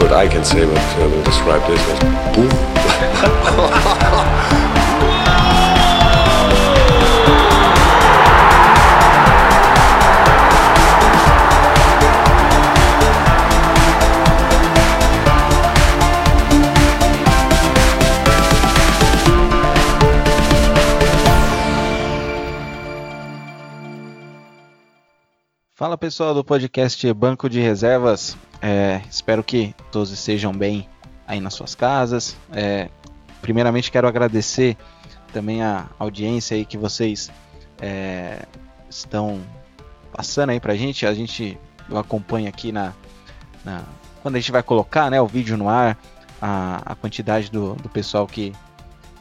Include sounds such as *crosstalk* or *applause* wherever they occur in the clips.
word I can say what uh, will describe this was boom. Fala pessoal do podcast Banco de Reservas, é, espero que todos estejam bem aí nas suas casas. É, primeiramente quero agradecer também a audiência aí que vocês é, estão passando aí pra gente. A gente eu acompanho aqui na, na, quando a gente vai colocar né, o vídeo no ar, a, a quantidade do, do pessoal que,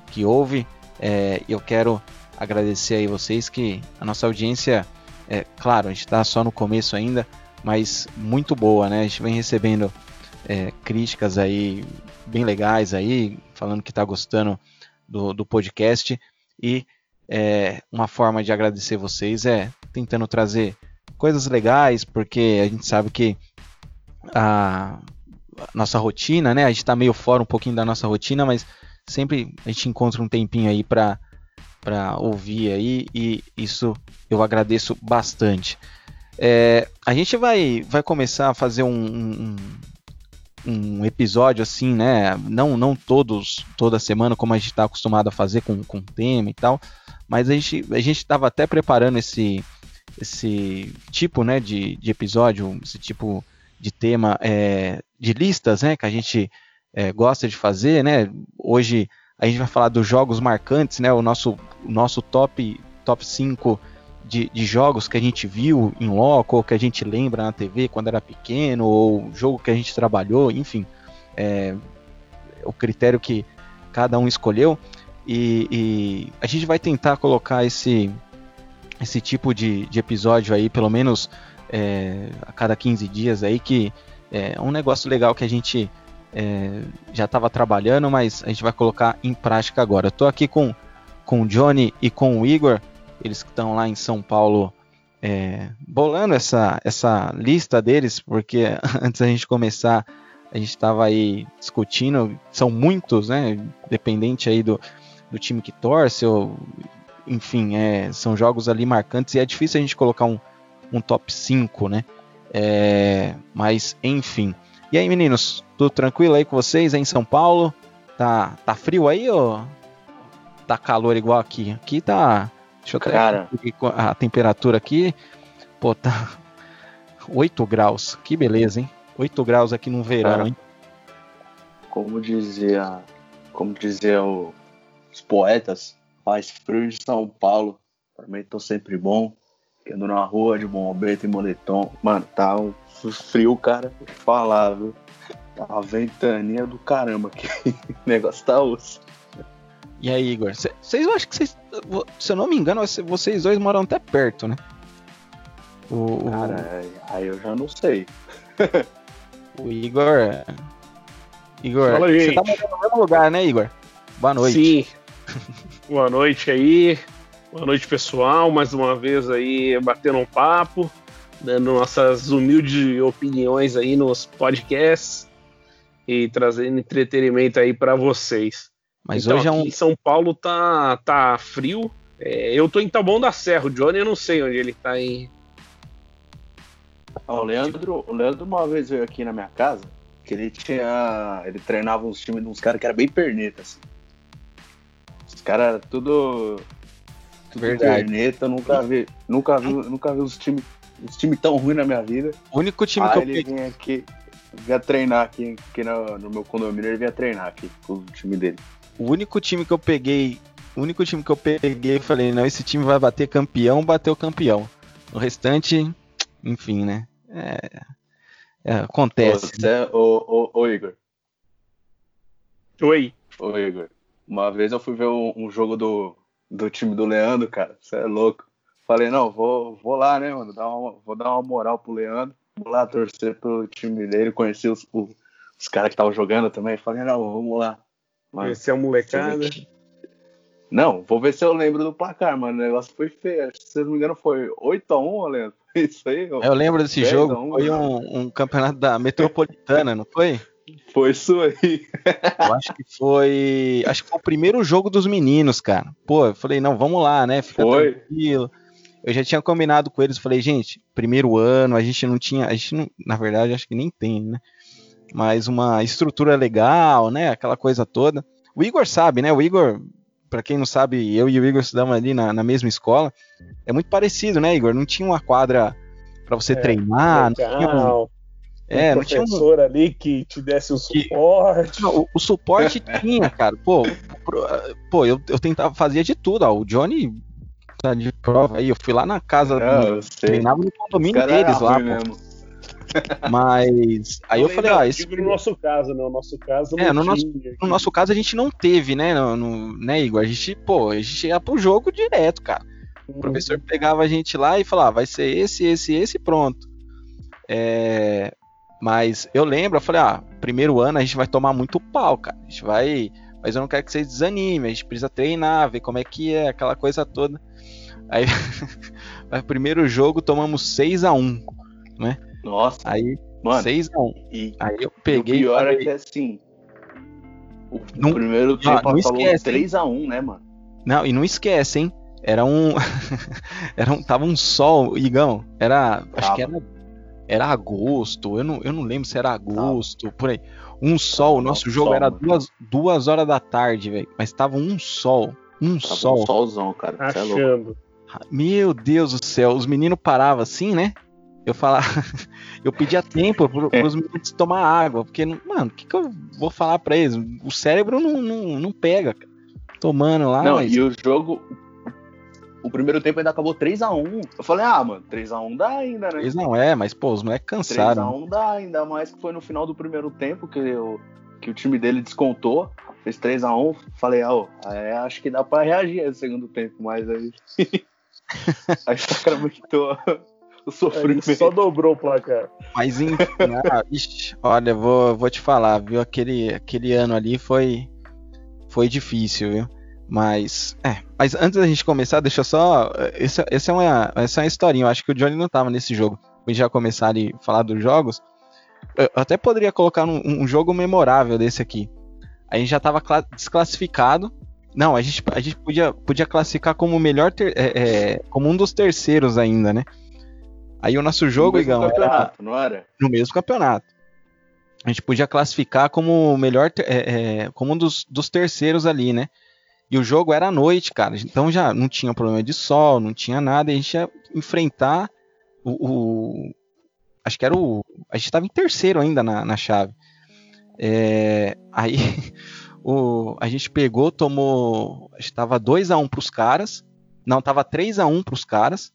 que ouve. É, eu quero agradecer aí vocês que a nossa audiência é claro, a gente está só no começo ainda, mas muito boa, né? A gente vem recebendo é, críticas aí bem legais aí, falando que está gostando do, do podcast e é, uma forma de agradecer vocês é tentando trazer coisas legais, porque a gente sabe que a nossa rotina, né? A gente está meio fora um pouquinho da nossa rotina, mas sempre a gente encontra um tempinho aí para para ouvir aí e isso eu agradeço bastante. É, a gente vai, vai começar a fazer um, um, um, episódio assim, né? Não, não todos, toda semana, como a gente está acostumado a fazer com, com tema e tal, mas a gente a estava até preparando esse, esse tipo né, de, de episódio, esse tipo de tema é, de listas né, que a gente é, gosta de fazer, né? Hoje a gente vai falar dos jogos marcantes, né? O nosso, nosso top, top 5 de, de, jogos que a gente viu em loco, ou que a gente lembra na TV quando era pequeno, ou jogo que a gente trabalhou, enfim. É, o critério que cada um escolheu. E, e, a gente vai tentar colocar esse, esse tipo de, de episódio aí, pelo menos é, a cada 15 dias aí, que é um negócio legal que a gente é, já estava trabalhando, mas a gente vai colocar em prática agora. Estou aqui com, com o Johnny e com o Igor, eles que estão lá em São Paulo é, bolando essa, essa lista deles, porque *laughs* antes da gente começar, a gente estava aí discutindo, são muitos, né? Dependente aí do, do time que torce, ou, enfim, é, são jogos ali marcantes e é difícil a gente colocar um, um top 5, né? É, mas, enfim. E aí, meninos, tudo tranquilo aí com vocês aí em São Paulo? Tá, tá frio aí ou tá calor igual aqui? Aqui tá. Deixa eu Cara. a temperatura aqui. Pô, tá *laughs* 8 graus. Que beleza, hein? 8 graus aqui no verão, Cara, hein? Como dizia, como dizia o, os poetas, faz frio de São Paulo. Pra mim tô sempre bom. Ando na rua de bombeiro e moletom. Mano, tá um frio, cara. Vou falar, viu? Tá uma ventania do caramba aqui. *laughs* o negócio tá osso. E aí, Igor? Vocês acham que vocês. Se eu não me engano, vocês dois moram até perto, né? O, Cara, aí eu já não sei. *laughs* o Igor. Igor, Fala, você tá morando no mesmo lugar, né, Igor? Boa noite. Sim. *laughs* Boa noite aí. Boa noite, pessoal. Mais uma vez aí batendo um papo, dando nossas humildes opiniões aí nos podcasts e trazendo entretenimento aí para vocês. Mas então, hoje é um. Em São Paulo tá, tá frio. É, eu tô em Taboão da Serra. O Johnny eu não sei onde ele tá em. o Leandro, o Leandro uma vez veio aqui na minha casa que ele tinha. Ele treinava uns times de uns caras que era bem perneta, assim. Os caras tudo. tudo Verdade. perneta, nunca vi. Nunca vi, nunca vi uns times uns time tão ruim na minha vida. O único time Aí que eu ele vinha aqui, vinha treinar aqui, aqui no, no meu condomínio, ele vinha treinar aqui com o time dele. O único time que eu peguei, o único time que eu peguei, falei, não, esse time vai bater campeão, bateu campeão. O restante, enfim, né? É, é, acontece. Ô, Zé, ô, ô, ô, Igor. Oi. Ô, Igor. Uma vez eu fui ver um, um jogo do, do time do Leandro, cara. Você é louco. Falei, não, vou, vou lá, né, mano? Dar uma, vou dar uma moral pro Leandro. Vou lá torcer pelo time dele, conhecer os, os caras que estavam jogando também. Falei, não, vamos lá. Esse é um molecada. Não, vou ver se eu lembro do placar, mano. O negócio foi feio. Se eu não me engano, foi 8x1, Leandro. *laughs* Isso aí. Eu lembro desse jogo. Foi um, um, campeonato da Metropolitana, não foi? Foi isso aí. *laughs* Eu acho que foi. Acho que foi o primeiro jogo dos meninos, cara. Pô, eu falei, não, vamos lá, né? Fica Foi. tranquilo. Eu já tinha combinado com eles, falei, gente, primeiro ano, a gente não tinha. A gente não, na verdade, acho que nem tem, né? Mas uma estrutura legal, né? Aquela coisa toda. O Igor sabe, né? O Igor, pra quem não sabe, eu e o Igor estudamos ali na, na mesma escola. É muito parecido, né, Igor? Não tinha uma quadra pra você É, treinar, não tinha um, Legal. é, um não tinha um, professor ali que te desse o suporte. Não, o, o suporte *laughs* tinha, cara. Pô, pro- pô eu, eu tentava, fazia de tudo. Ó. O Johnny tá de prova aí. Eu fui lá na casa, do- treinava no condomínio deles lá, ruim pô. Mas aí eu falei, não, ó, esse, digo no nosso caso, né? O nosso caso É, no tinha. no nosso caso a gente não teve, né, no, no- né, Igor? A gente, pô, a gente ia pro jogo direto, cara. O professor pegava a gente lá e falava, vai ser esse, esse, esse, pronto. É, mas eu lembro, eu falei, ah, primeiro ano a gente vai tomar muito pau, cara. A gente vai. Mas eu não quero que vocês desanimem, a gente precisa treinar, ver como é que é, aquela coisa toda. Aí, *laughs* no primeiro jogo tomamos 6 a 1 Nossa, Aí, mano. 6 a 1 E, Aí eu o peguei. e pior é que assim. O Não- primeiro tempo não falou esquece, hein? 3x1, né, mano? Não, e não esquece, hein? Era um. *laughs* era um tava um sol, Igão. Era. Acho Tava. que era. Era agosto. Eu não, eu não lembro se era agosto, por aí. Um sol. O Tava nosso jogo sol, era mano. duas, duas horas da tarde, velho. Mas tava um sol. Um Tava sol. um solzão, cara. É. Achando. Meu Deus do céu. Os meninos paravam assim, né? Eu falava. *laughs* eu pedia tempo pro, pros meninos tomar água. Porque, mano, o que, que eu vou falar pra eles? O cérebro não, não, não pega, cara. Tomando lá. Não, mas- e o jogo. O primeiro tempo ainda acabou 3x1. Eu falei, ah, mano, 3x1 dá ainda, né? Eles não é, mas, pô, os moleques cansaram. 3x1 dá, ainda mais que foi no final do primeiro tempo que, o que o time dele descontou. Fez 3x1. Falei, ah, ó, é, acho que dá pra reagir no segundo tempo, mas aí. *laughs* aí sacramentou o sofrimento. só dobrou o placar. Mas enfim, ah, ixi, olha, vou, vou te falar, viu? Aquele, aquele ano ali foi, foi difícil, viu? Mas, é, mas antes da gente começar, deixa eu só. Essa, essa, é uma, essa é uma historinha. Eu acho que o Johnny não tava nesse jogo. A gente já começar ali a falar dos jogos. Eu até poderia colocar um, um jogo memorável desse aqui. A gente já tava cla- desclassificado. Não, a gente, a gente podia, podia classificar como o melhor. ter- é, é, como um dos terceiros ainda, né? Aí o nosso jogo, No mesmo Igão, era campeonato, não era? no mesmo campeonato. A gente podia classificar como o melhor, é, é, como um dos, dos terceiros ali, né? E o jogo era à noite, cara. Então já não tinha problema de sol, não tinha nada. E a gente ia enfrentar o. o- acho que era o. A gente estava em terceiro ainda na, na chave. É, aí *laughs* o, a gente pegou, tomou. Acho que tava 2x1 pros caras. Não, tava 3x1 pros caras.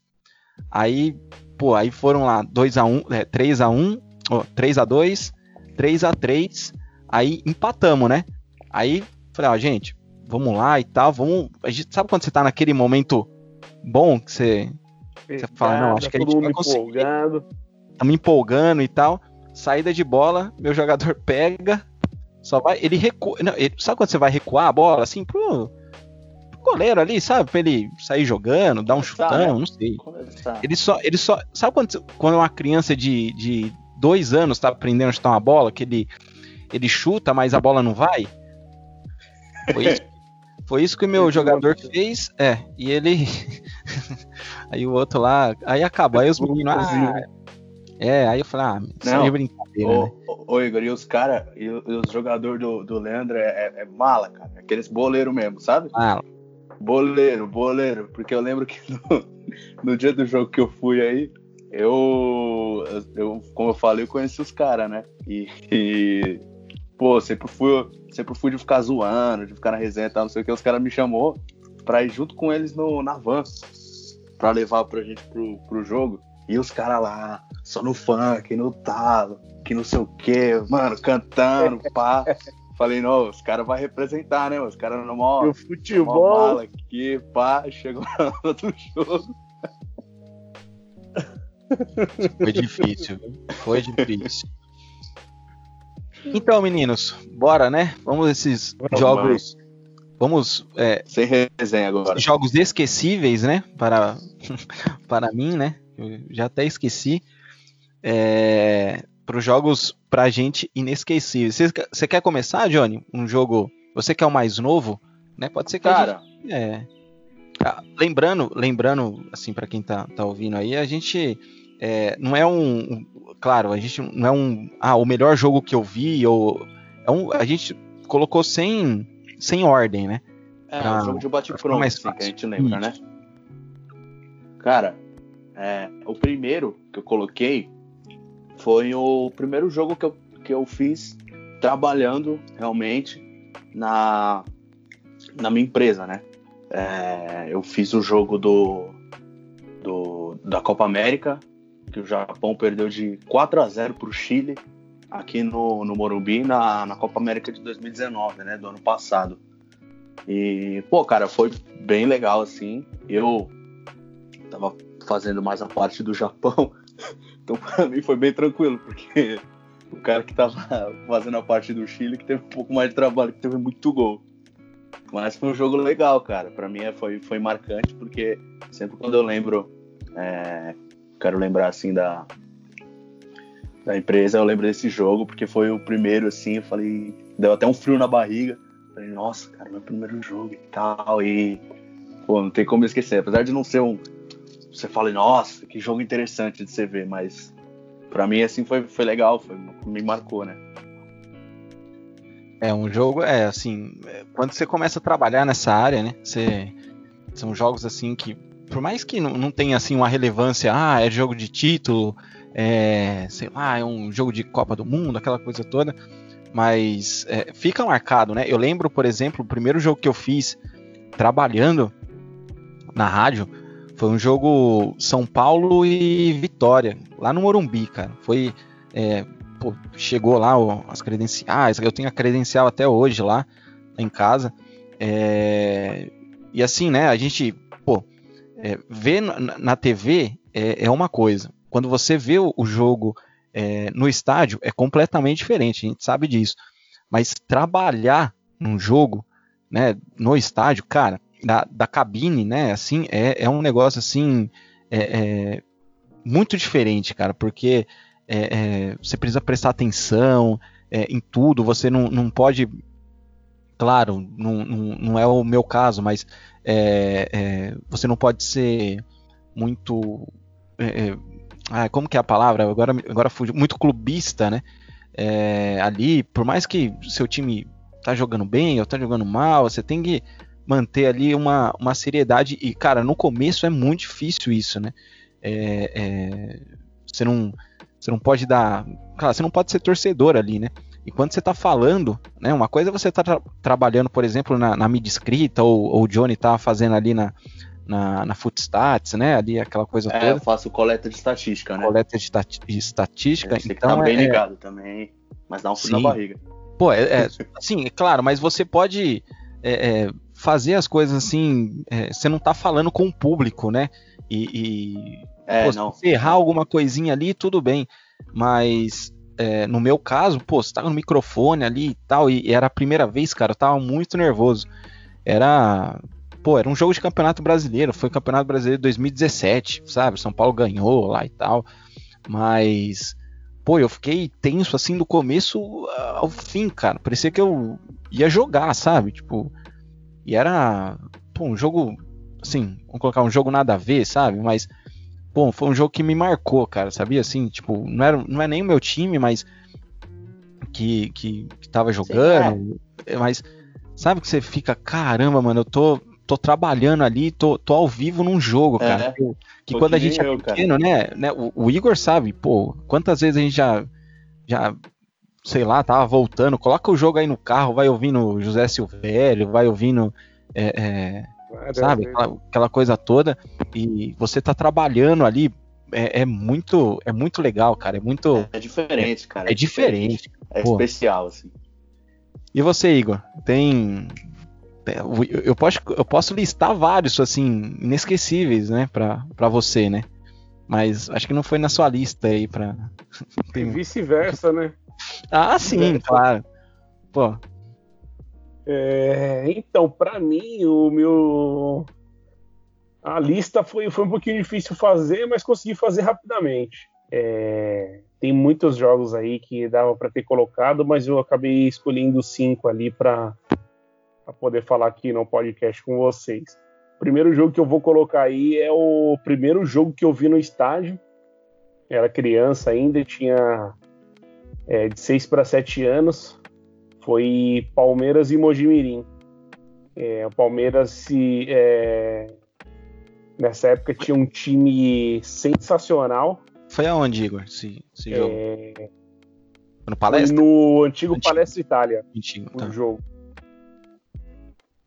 Aí, pô, aí foram lá 2x1, é, 3x1, ó, 3x2, 3x3. Aí empatamos, né? Aí falei, ó, gente, vamos lá e tal, vamos. A gente sabe quando você tá naquele momento bom que você Você fala, não, acho que a gente vai conseguir. empolgado. tá me empolgando e tal. Saída de bola, meu jogador *laughs* pega, só vai, ele recua, não, ele- sabe quando você vai recuar a bola assim pro goleiro ali, sabe, pra ele sair jogando, dar um chutão, né? não sei. Ele só, ele só, sabe quando, quando uma criança de, de dois anos tá aprendendo a chutar uma bola, que ele, ele chuta, mas a bola não vai? Foi isso, *laughs* foi isso que o meu jogador fez, é, e ele, *laughs* aí o outro lá, aí acabou, aí os meninos, ah, é, aí eu falei, ah, isso Não. aí é brincadeira, né? Ô, ô, ô, Igor, e os caras, e, o- os jogadores do, do Leandro é, é- é mala, cara. Aqueles boleiros mesmo, sabe? Ah, Boleiro, boleiro. Porque eu lembro que *laughs* no, no dia do jogo que eu fui aí, eu, eu como eu falei, eu conheci os caras, né? E, e, pô, sempre fui, sempre fui de ficar zoando, de ficar na resenha e tal, não sei o que. Os caras me chamou pra ir junto com eles no, na van, pra levar pra gente pro, pro jogo. E os caras lá, só no funk, no talo, que não sei o que, mano, cantando, pá. *laughs* Falei, não, os caras vão representar, né? Os caras no maior E o futebol. mala aqui, pá, chegou *laughs* na hora do jogo. foi difícil, viu? foi difícil. *laughs* Então, meninos, bora, né? Vamos esses Vamos, jogos, vamos, é, Sem resenha agora. jogos esquecíveis, né? Para, *laughs* para mim, né? Eu já até esqueci. É, os jogos pra gente inesquecíveis. Você quer começar, Johnny? Um jogo. Você que é o mais novo, né? Pode ser que Cara, gente, é. Ah, lembrando, lembrando, assim, para quem tá, tá ouvindo aí, a gente é, não é um, claro, a gente não é um, ah, o melhor jogo que eu vi ou é um, a gente colocou sem, sem ordem, né? É, pra, um jogo de bate-pronto, assim, que a gente lembra, né? Isso. né? Cara, é, o primeiro que eu coloquei foi o primeiro jogo que eu, que eu fiz trabalhando realmente na, na minha empresa, né? É, eu fiz o jogo do, do, da Copa América, que o Japão perdeu de 4 a 0 para o Chile, aqui no, no Morumbi, na, na Copa América de 2019, né? Do ano passado. E, pô, cara, foi bem legal, assim. Eu tava fazendo mais a parte do Japão, *laughs* então pra mim foi bem tranquilo, porque o cara que tava *laughs* fazendo a parte do Chile que teve um pouco mais de trabalho, que teve muito gol. Mas foi um jogo legal, cara. Para mim é, foi, foi marcante, porque sempre quando eu lembro, é, quero lembrar assim da, da empresa, eu lembro desse jogo, porque foi o primeiro, assim, eu falei, deu até um frio na barriga. Falei, nossa, cara, meu primeiro jogo e tal. E, pô, não tem como esquecer. Apesar de não ser um. Você fala, nossa, que jogo interessante de você ver, mas para mim, assim, foi, foi legal, foi, me marcou, né? É um jogo, é assim, é, quando você começa a trabalhar nessa área, né? Você, são jogos assim que, por mais que não, não tenha assim uma relevância, ah, é jogo de título, é, sei lá, é um jogo de Copa do Mundo, aquela coisa toda, mas é, fica marcado, né? Eu lembro, por exemplo, o primeiro jogo que eu fiz trabalhando na rádio foi um jogo São Paulo e Vitória, lá no Morumbi, cara. Foi. É, pô, chegou lá ó, as credenciais, eu tenho a credencial até hoje lá em casa. É, e assim, né, a gente, pô, é, ver na, na TV é, é, uma coisa. Quando você vê o, jogo é, no estádio, é completamente diferente, a gente sabe disso. Mas trabalhar num jogo, né, no estádio, cara, da, da cabine, né? Assim, é, é um negócio assim. É, é muito diferente, cara, porque é, é, você precisa prestar atenção é, em tudo, você não, não pode. Claro, não, não, não é o meu caso, mas é, você não pode ser muito. Como que é a palavra? Agora, agora fugiu. Muito clubista, né? ali, por mais que seu time tá jogando bem ou tá jogando mal, você tem que manter ali uma, uma seriedade. E, cara, no começo é muito difícil isso, né? É, é, você, não, você não pode dar. Claro, você não pode ser torcedor ali, né? E quando você está falando, né? Uma coisa é você tá tra trabalhando, por exemplo, na, na mídia escrita, ou, ou o Johnny tá fazendo ali na, na, na Footstats, né? Ali aquela coisa é, toda. eu faço coleta de estatística, né? Coleta de, de estatística. Você então, tá bem é, ligado também, mas dá um frio na barriga. Pô, é, é, *laughs* sim, é claro, mas você pode é, é, fazer as coisas assim, é, você não tá falando com o público, né? E, e é, pô, não. se errar alguma coisinha ali, tudo bem. Mas é, no meu caso, pô, você tava no microfone ali e tal, e, era a primeira vez, cara, eu tava muito nervoso. Era. Pô, era um jogo de campeonato brasileiro, foi o campeonato brasileiro de 2017, sabe? São Paulo ganhou lá e tal. Mas pô, eu fiquei tenso assim do começo ao fim, cara. Parecia que eu ia jogar, sabe? Tipo, e era pô, um jogo, assim, vamos colocar um jogo nada a ver, sabe? Mas, pô, foi um jogo que me marcou, cara, sabia? Assim, tipo, não, era, não é nem o meu time, mas que, que, que tava jogando. Sim, é. Mas, sabe que você fica, caramba, mano, eu tô, tô trabalhando ali, tô, tô ao vivo num jogo, é, cara. Que, que quando a gente é pequeno, né, né o, o, Igor sabe, pô, quantas vezes a gente já, já sei lá, tava voltando, coloca o jogo aí no carro, vai ouvindo José Silvério, vai ouvindo, é, é, sabe, aquela, aquela, coisa toda, e você tá trabalhando ali, é, é, muito, é muito legal, cara, é muito... É diferente, cara. É, diferente. É Pô. especial, assim. E você, Igor, tem... Eu posso, eu posso listar vários, assim, inesquecíveis, né, pra, pra você, né? Mas acho que não foi na sua lista aí pra... E vice-versa, né? Ah, sim, claro. Pô. É, então, para mim, o meu. A lista foi, foi um pouquinho difícil fazer, mas consegui fazer rapidamente. É... tem muitos jogos aí que dava para ter colocado, mas eu acabei escolhendo cinco ali para poder falar aqui no podcast com vocês. O primeiro jogo que eu vou colocar aí é o primeiro jogo que eu vi no estádio. Era criança ainda, tinha é, de 6 para 7 anos. Foi Palmeiras e Mojimirim. É, o Palmeiras se, é, nessa época tinha um time sensacional foi aonde, Igor, esse, esse é... jogo? No Palestra? No antigo, antigo. Palestra Itália. Antigo, o tá. jogo.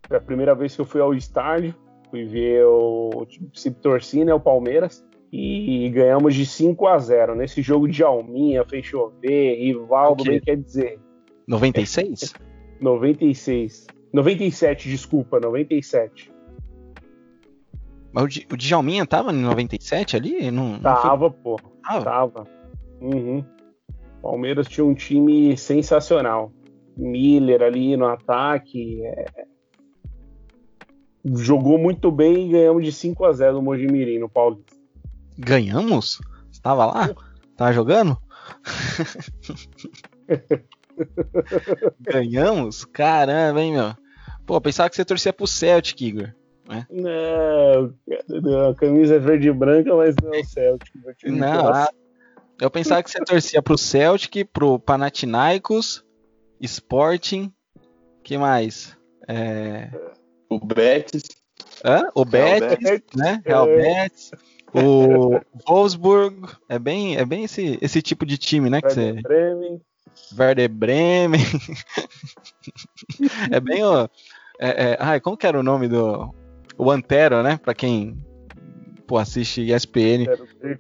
Foi a primeira vez que eu fui ao estádio. Fui ver o time se torcer, né, o Palmeiras. E ganhamos de 5 a 0 Nesse jogo de Alminha, fez chover, Rivaldo, bem quer dizer. 96? 96. 97, desculpa, 97. Mas o, o Djalminha tava em 97 ali? Não, tava, não foi... pô. Tava. tava. Uhum. Palmeiras tinha um time sensacional. Miller ali no ataque. É... Jogou muito bem e ganhamos de 5 a 0 no Mojimirim, no Paulista. Ganhamos? Você tava lá? Tava jogando? Ganhamos? Caramba, hein, meu? Pô, pensava que você torcia pro Celtic, Igor. Né? Não, a camisa é verde e branca, mas não é o Celtic. Não, ah, eu pensava que você torcia pro Celtic, pro Panathinaikos, Sporting, que mais? É... O Betis. Hã? O Betis, Betis, né? Real é. Betis. O Wolfsburg, é bem, é bem esse, esse tipo de time, né? Que Werder você... Bremen. Werder Bremen. é bem o. É, é, ai, como que era o nome do o Antero, né? Para quem pô, assiste ESPN,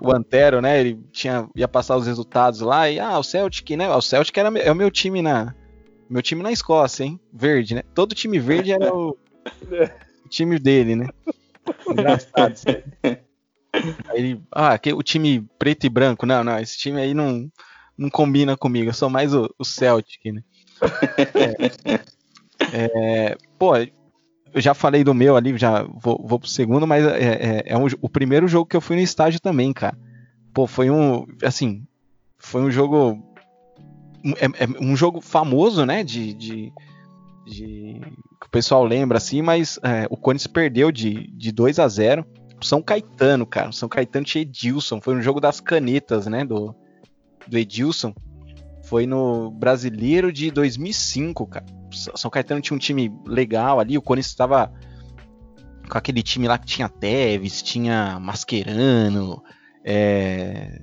o Antero, né? Ele tinha, ia passar os resultados lá e ah, o Celtic, né? O Celtic era, é o meu time na meu time na Escócia, hein? Verde, né? Todo time verde era o, o *laughs* time dele, né? Engraçado. Aí ele, ah, que, o time preto e branco, não, não, esse time aí não, não combina comigo, eu sou mais o, o Celtic, né? É, é, pô, eu já falei do meu ali, já vou, vou pro segundo, mas é, é, é um, o primeiro jogo que eu fui no estádio também, cara. Pô, foi um, assim, foi um jogo, é, é um jogo famoso, né, de, de, de, que o pessoal lembra, assim, mas é, o Corinthians perdeu de, de 2 a 0 São Caetano, cara, São Caetano tinha Edilson, foi um jogo das canetas, né, do, do Edilson. Foi no Brasileiro de 2005, cara. São Caetano tinha um time legal ali, o Corinthians estava com aquele time lá que tinha Teves, tinha Mascherano, é,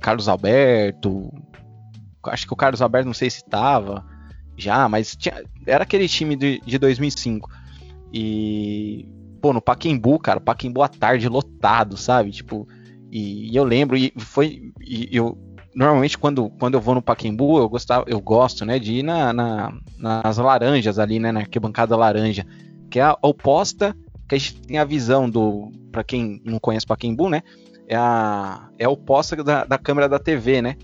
Carlos Alberto. Acho que o Carlos Alberto não sei se estava já, mas tinha, era aquele time de, de 2005. E, pô, no Paquembu, cara, Paquembu à tarde lotado, sabe? Tipo, e, e eu lembro, e foi. E eu, normalmente quando, quando eu vou no Paquembu, eu, gostava, eu gosto, né, de ir na, na, nas laranjas ali, né, na arquibancada laranja, que é a oposta, que a gente tem a visão do, para quem não conhece Paquembu, né, é a, é a oposta da, da câmera da TV, né,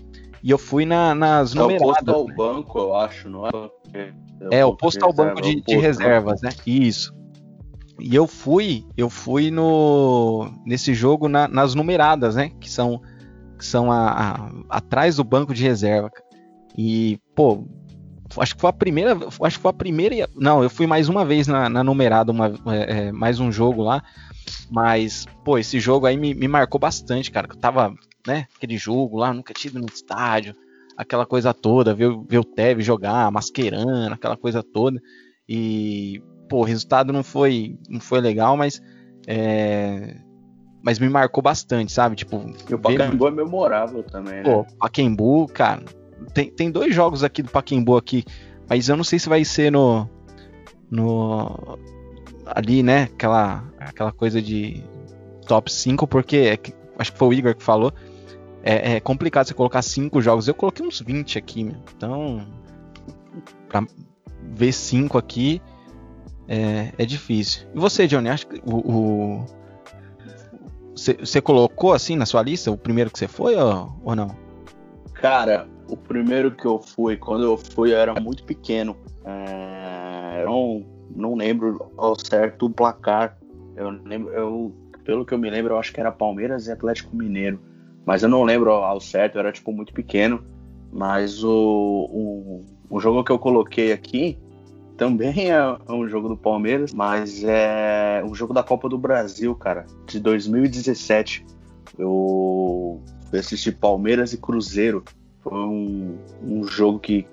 e eu fui na, nas é numeradas. É oposto ao né? banco, eu acho, não é? É, é oposto ao banco de, de reservas, né, isso. E eu fui, eu fui no nesse jogo na, nas numeradas, né? Que são que são a, a, atrás do banco de reserva. E, pô, acho que foi a primeira. Acho que foi a primeira. Não, eu fui mais uma vez na, na numerada, uma, é, é, mais um jogo lá. Mas, pô, esse jogo aí me, me marcou bastante, cara. Eu tava, né, aquele jogo lá, nunca tive no estádio, aquela coisa toda, ver, ver o Teve jogar, masquerando, aquela coisa toda. E, pô, o resultado não foi, não foi legal, mas é, mas me marcou bastante, sabe? Tipo, e o Pacaembu é memorável também, né? Pô, Pacaembu, cara, tem, tem dois jogos aqui do Pacaembu aqui, mas eu não sei se vai ser no no ali, né, aquela aquela coisa de top 5, porque é, acho que foi o Igor que falou, é, é, complicado você colocar cinco jogos. Eu coloquei uns 20 aqui, meu. então pra ver cinco aqui é, é difícil. E você, Johnny, acho que o, você colocou assim na sua lista o primeiro que você foi ou, ou não? Cara, o primeiro que eu fui, quando eu fui, eu era muito pequeno. É, não, não lembro ao certo o placar. Eu lembro, eu, pelo que eu me lembro, eu acho que era Palmeiras e Atlético Mineiro. mas eu não lembro ao certo, eu era tipo muito pequeno. Mas o, o, o jogo que eu coloquei aqui também é um jogo do Palmeiras, mas é um jogo da Copa do Brasil, cara, de 2017. Eu assisti Palmeiras e Cruzeiro. Foi um, um jogo que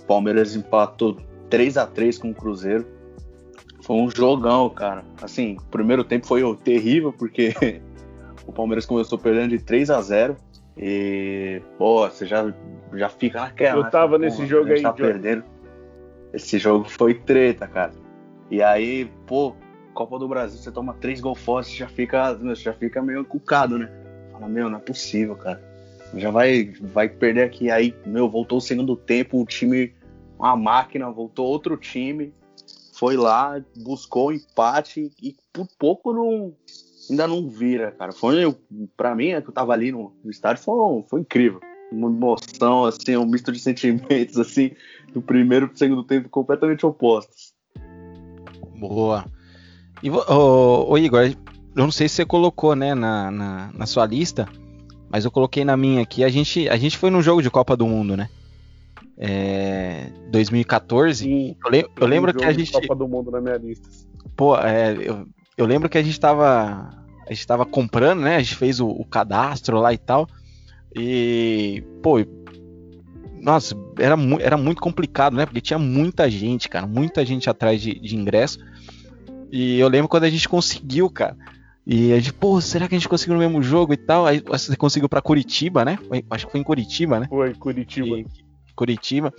o Palmeiras empatou 3 a 3 com o Cruzeiro. Foi um jogão, cara. Assim, o primeiro tempo foi terrível, porque *laughs* o Palmeiras começou perdendo de 3 a 0 E, pô, você já, já fica naquela. Eu tava nesse jogo aí, tá perdendo. Esse jogo foi treta, cara. E aí, pô, Copa do Brasil, você toma três gols você já fica, já fica meio cucado, né? Fala, meu, não é possível, cara. Já vai, vai perder aqui. Aí, meu, voltou o segundo tempo, o time, uma máquina, voltou outro time, foi lá, buscou o empate e por pouco não, ainda não vira, cara. Foi, pra mim, é que eu tava ali no, no estádio, foi, foi incrível. Uma emoção, assim, um misto de sentimentos, assim, do primeiro pro segundo tempo completamente opostos. Boa. E, ô, ô, Igor, eu não sei se você colocou, né, na, na, na, sua lista, mas eu coloquei na minha aqui. A gente, a gente foi num jogo de Copa do Mundo, né? É, 2014. Sim, eu, le eu lembro que a gente. Copa do Mundo na minha lista. Pô, é, eu, eu lembro que a gente tava. A gente tava comprando, né? A gente fez o, o cadastro lá e tal. E, pô, nossa, era, mu era muito complicado, né? Porque tinha muita gente, cara, muita gente atrás de, de ingresso. E eu lembro quando a gente conseguiu, cara. E a gente, pô, será que a gente conseguiu no mesmo jogo e tal? Aí você conseguiu para Curitiba, né? Acho que foi em Curitiba, né? Foi, Curitiba. E, Curitiba.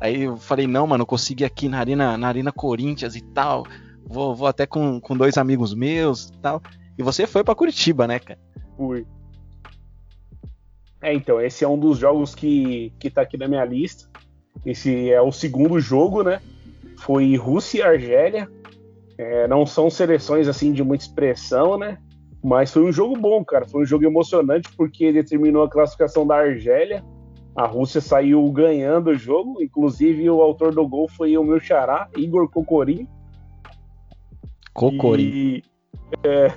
Aí eu falei, não, mano, eu consegui aqui na Arena, na Arena Corinthians e tal. Vou, vou até com, com dois amigos meus e tal. E você foi para Curitiba, né, cara? Fui. É, então, esse é um dos jogos que, que tá aqui na minha lista. Esse é o segundo jogo, né? Foi Rússia e Argélia. É, não são seleções assim de muita expressão, né? Mas foi um jogo bom, cara. Foi um jogo emocionante porque determinou a classificação da Argélia. A Rússia saiu ganhando o jogo. Inclusive, o autor do gol foi o meu xará, Igor Cocorim. Cocorim. E, é...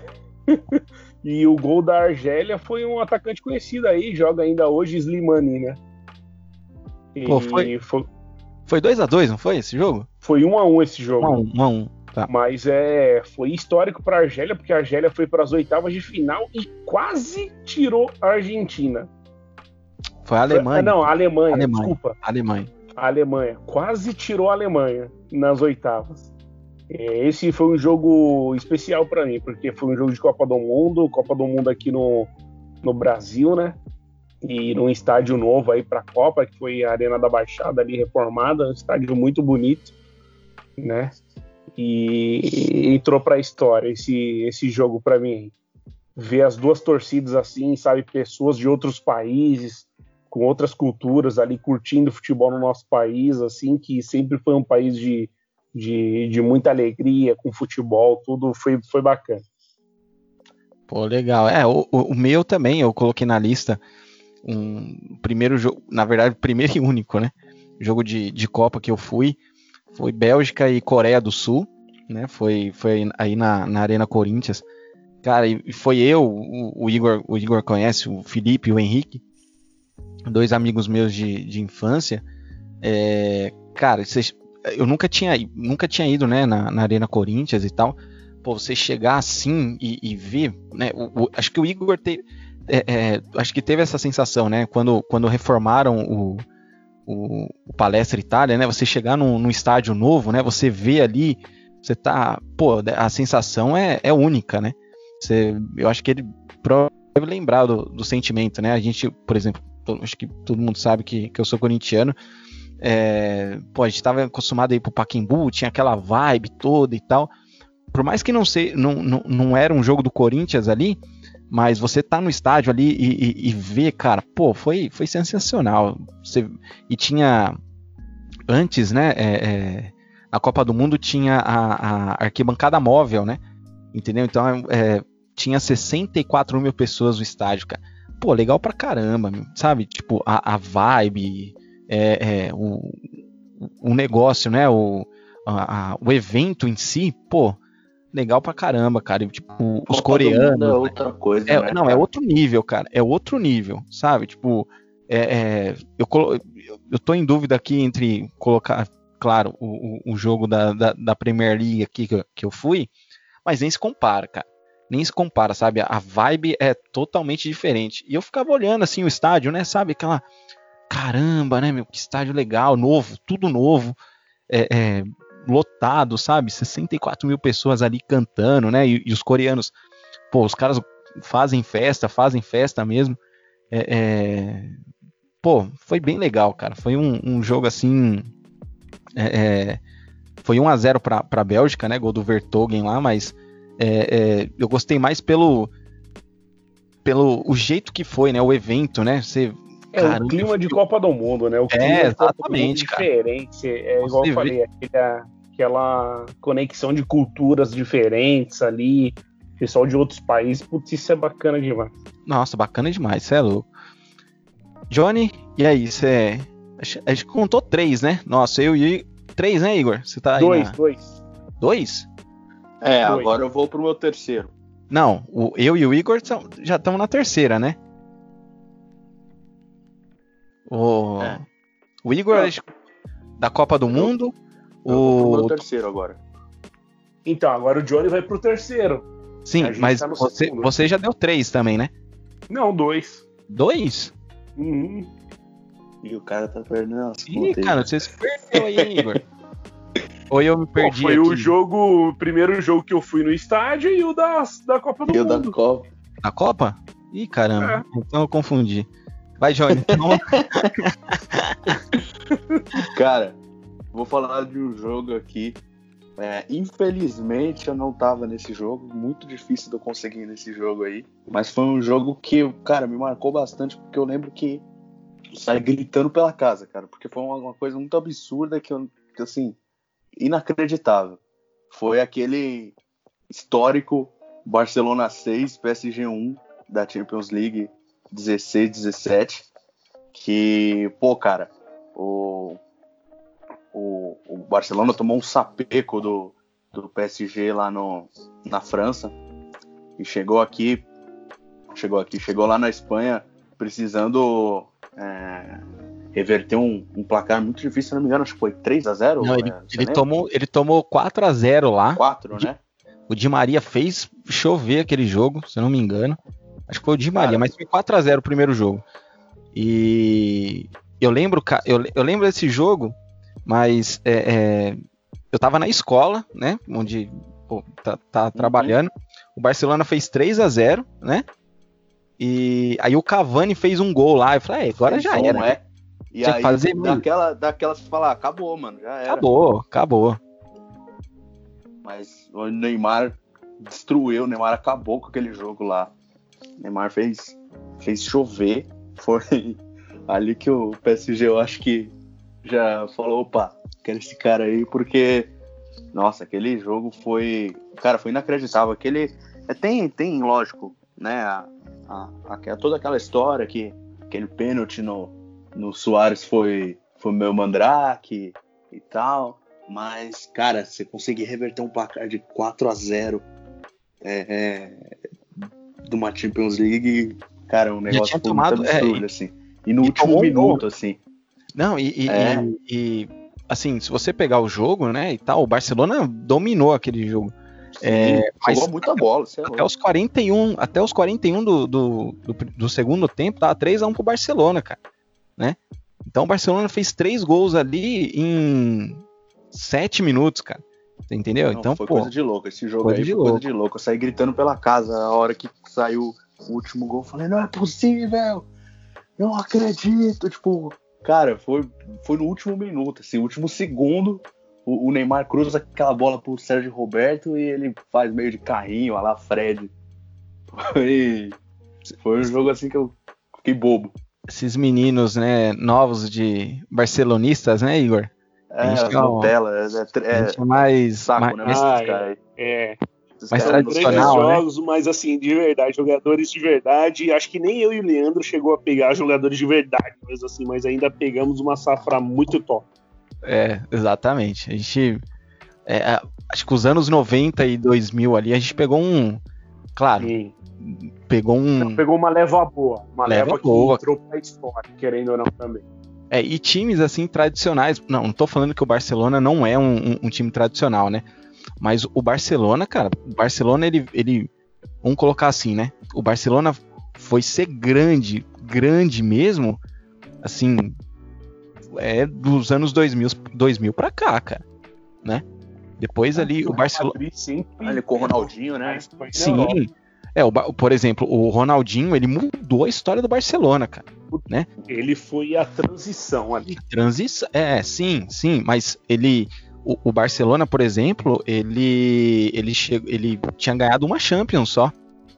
*laughs* E o gol da Argélia foi um atacante conhecido aí, joga ainda hoje Slimani, né? E Pô, foi, foi... foi 2x2, não foi esse jogo? Foi 1x1 um, um esse jogo. 1x1, um, um, tá. Mas é, foi histórico para a Argélia, porque a Argélia foi para as oitavas de final e quase tirou a Argentina. Foi a Alemanha. Ah, não, a Alemanha, Alemanha, desculpa. Alemanha. A Alemanha. Quase tirou a Alemanha nas oitavas. É, esse foi um jogo especial para mim, porque foi um jogo de Copa do Mundo, Copa do Mundo aqui no, no Brasil, né? E num estádio novo aí para a Copa, que foi a Arena da Baixada ali reformada, um estádio muito bonito, né? E entrou para a história esse, esse jogo para mim. Ver as duas torcidas assim, sabe, pessoas de outros países, com outras culturas ali curtindo futebol no nosso país, assim, que sempre foi um país de de, de muita alegria com futebol, tudo foi, foi bacana. Pô, legal. É, o, o meu também, eu coloquei na lista um primeiro jogo, na verdade, primeiro *laughs* e único, né? Jogo de, de Copa que eu fui foi Bélgica e Coreia do Sul, né? Foi, foi aí na, na Arena Corinthians. Cara, e foi eu, o, o, Igor, o Igor conhece, o Felipe e o Henrique, dois amigos meus de, de infância. É, cara, vocês eu nunca tinha, nunca tinha ido, né, na, na Arena Corinthians e tal. Pô, você chegar assim e, e ver, né? O, o, acho que o Igor teve, é, é, acho que teve essa sensação, né? Quando, quando reformaram o, o, o Palestra Itália, né? Você chegar num, num, estádio novo, né? Você vê ali, você tá, pô, a sensação é, é única, né? Você, eu acho que ele deve lembrar do, do sentimento, né? A gente, por exemplo, acho que todo mundo sabe que, que eu sou corintiano. É, pô, a gente estava acostumado a ir pro Paquimbu, tinha aquela vibe toda e tal. Por mais que não, sei, não, não, não era um jogo do Corinthians ali, mas você tá no estádio ali e, e, e ver, cara, pô, foi, foi sensacional. Você, e tinha antes, né, é, é, a Copa do Mundo tinha a, a, arquibancada móvel, né? Entendeu? Então é, tinha 64 mil pessoas no estádio, cara. Pô, legal pra caramba, sabe? Tipo, a, a vibe, é, é, o, o negócio, né? O, a, a, o evento em si, pô, legal pra caramba, cara. Tipo, os coreanos. É outra coisa, É, né, não, é cara? outro nível, cara. É outro nível, sabe? Tipo, é, é, eu, eu- tô em dúvida aqui entre colocar, claro, o, o- o jogo da, da, da Premier League aqui que eu, que eu fui, mas nem se compara, cara. Nem se compara, sabe? A vibe é totalmente diferente. E eu ficava olhando assim o estádio, né? Sabe? Aquela. Caramba, né, meu? Que estádio legal, novo, tudo novo. É, é, lotado, sabe? 64 mil pessoas ali cantando, né? E, e os coreanos, pô, os caras fazem festa, fazem festa mesmo. É, é, Pô, foi bem legal, cara. Foi um, um jogo assim. é, é, Foi 1 a 0 pra, pra Bélgica, né? Gol do Vertogen lá, mas eu gostei mais pelo. Pelo o jeito que foi, né? O evento, né? Você. É Caramba, o clima de Copa do Mundo, né? O clima É, Copa do exatamente, cara. diferente. É igual eu falei, aquela, aquela conexão de culturas diferentes ali, pessoal de outros países. Putz, isso é bacana demais. Nossa, bacana demais, você é louco. Johnny, e aí, você. A gente contou três, né? Nossa, eu e. Três, né, Igor? Você tá aí. dois, na- dois. Dois? É, Dois. agora eu vou pro meu terceiro. Não, o, eu e o Igor são- já estamos na terceira, né? O, É. o Igor da Copa do Mundo. Eu vou pro O, meu terceiro agora. Então, agora o Johnny vai pro terceiro. sim, mas tá você, segundo. você já deu três também, né? Não, dois. Dois? Uhum. E o cara tá perdendo as Ih, cara, você se perdeu aí, hein, Igor. *laughs* Ou eu me Pô, perdi foi aqui. o jogo, o primeiro jogo que eu fui no estádio e o da, da Copa do E o da Mundo. Copa. Na Copa? Ih, caramba. É. Então eu confundi. Vai, Johnny. *laughs* Cara, vou falar de um jogo aqui. É, infelizmente eu não tava nesse jogo. Muito difícil de eu conseguir ir nesse jogo aí. Mas foi um jogo que, cara, me marcou bastante porque eu lembro que eu saí gritando pela casa, cara. Porque foi uma, uma coisa muito absurda que eu, que, assim, inacreditável. Foi aquele histórico Barcelona 6, PSG 1 da Champions League 16-17. Que, pô, cara, o, o, o Barcelona tomou um sapeco do, do PSG lá no, na França e chegou aqui, chegou aqui, chegou lá na Espanha precisando é, reverter um, um placar muito difícil, se não me engano, acho que foi 3 a 0 Não, ele, é, ele tomou, ele tomou 4 a 0 lá. 4, né? O Di Maria fez chover aquele jogo, se eu não me engano. Acho que foi o Di Maria, Cara. mas foi 4 a 0 o primeiro jogo. E eu lembro, eu, eu lembro desse jogo, mas é, é, eu tava na escola, né? Onde pô, tá, tá trabalhando. O Barcelona fez 3 a 0 né? E aí o Cavani fez um gol lá. Eu falei, é, agora já era. é. E Tinha que aí, fazer daquela, daquela você fala, ah, acabou, mano, já era. Acabou, acabou. Mas o Neymar destruiu, o Neymar acabou com aquele jogo lá. Neymar fez, fez chover. Foi *laughs* ali que o PSG, eu acho que já falou, opa, quero esse cara aí, porque, nossa, aquele jogo foi, cara, foi inacreditável. Aquele, é, tem, tem, lógico, né, a, a, a- toda aquela história que aquele pênalti no, no Soares foi, foi meu mandrake e tal. Mas, cara, você conseguir reverter um placar de 4 a 0 é, é, de uma Champions League, cara, é um negócio foi tomado- muito absurdo, é, assim. E no e último minuto, assim. Não, e, e- É. e- e, assim, se você pegar o jogo, né, e tal, o Barcelona dominou aquele jogo. É, mas jogou muita bola, você é Até louco. os 41, até os 41 do, do, do, do segundo tempo, tava 3x1 pro Barcelona, cara. Né? Então o Barcelona fez três gols ali em 7 minutos, cara. Entendeu? Não, então, foi pô, coisa de louco. Esse jogo coisa aí de foi coisa louco. de louco. Eu saí gritando pela casa a hora que saiu o último gol. Falei, não é possível! Não acredito! Tipo, cara, foi, foi no último minuto, assim, último segundo. O, o Neymar cruza aquela bola pro Sérgio Roberto e ele faz meio de carrinho, a lá Fred. Foi, foi um jogo assim que eu fiquei bobo. esses meninos, né, novos de barcelonistas, né, Igor? É, gente as tem uma- Nutella, é, A é, gente é mais, saco, mais- né? mais- Ah, esses caras aí. É, Esses mais caras grandes tradicional, né? jogos, mas assim, de verdade, jogadores de verdade. Acho que nem eu e o Leandro chegou a pegar jogadores de verdade, mas assim, mas ainda pegamos uma safra muito top. É, exatamente. A gente. é, acho que os anos 90 e 2000 ali, a gente pegou um. Claro, Sim. pegou um. Pegou uma leva boa. Uma Leva leva, boa. que entrou pra história, querendo ou não também. É, e times assim tradicionais. Não, não tô falando que o Barcelona não é um, um- um time tradicional, né? Mas o Barcelona, cara, o Barcelona, ele, ele. Vamos colocar assim, né? O Barcelona foi ser grande, grande mesmo, assim. É dos anos 2000, 2000 pra cá, cara. Né? Depois ali o Barcelona. Madrid sempre Ele com o Ronaldinho, né? Sim. É, o, por exemplo, o Ronaldinho, ele mudou a história do Barcelona, cara. Ele foi a transição ali. Transição. É, sim, sim, mas ele. O, o Barcelona, por exemplo, ele. Ele, chegou, ele tinha ganhado uma Champions só.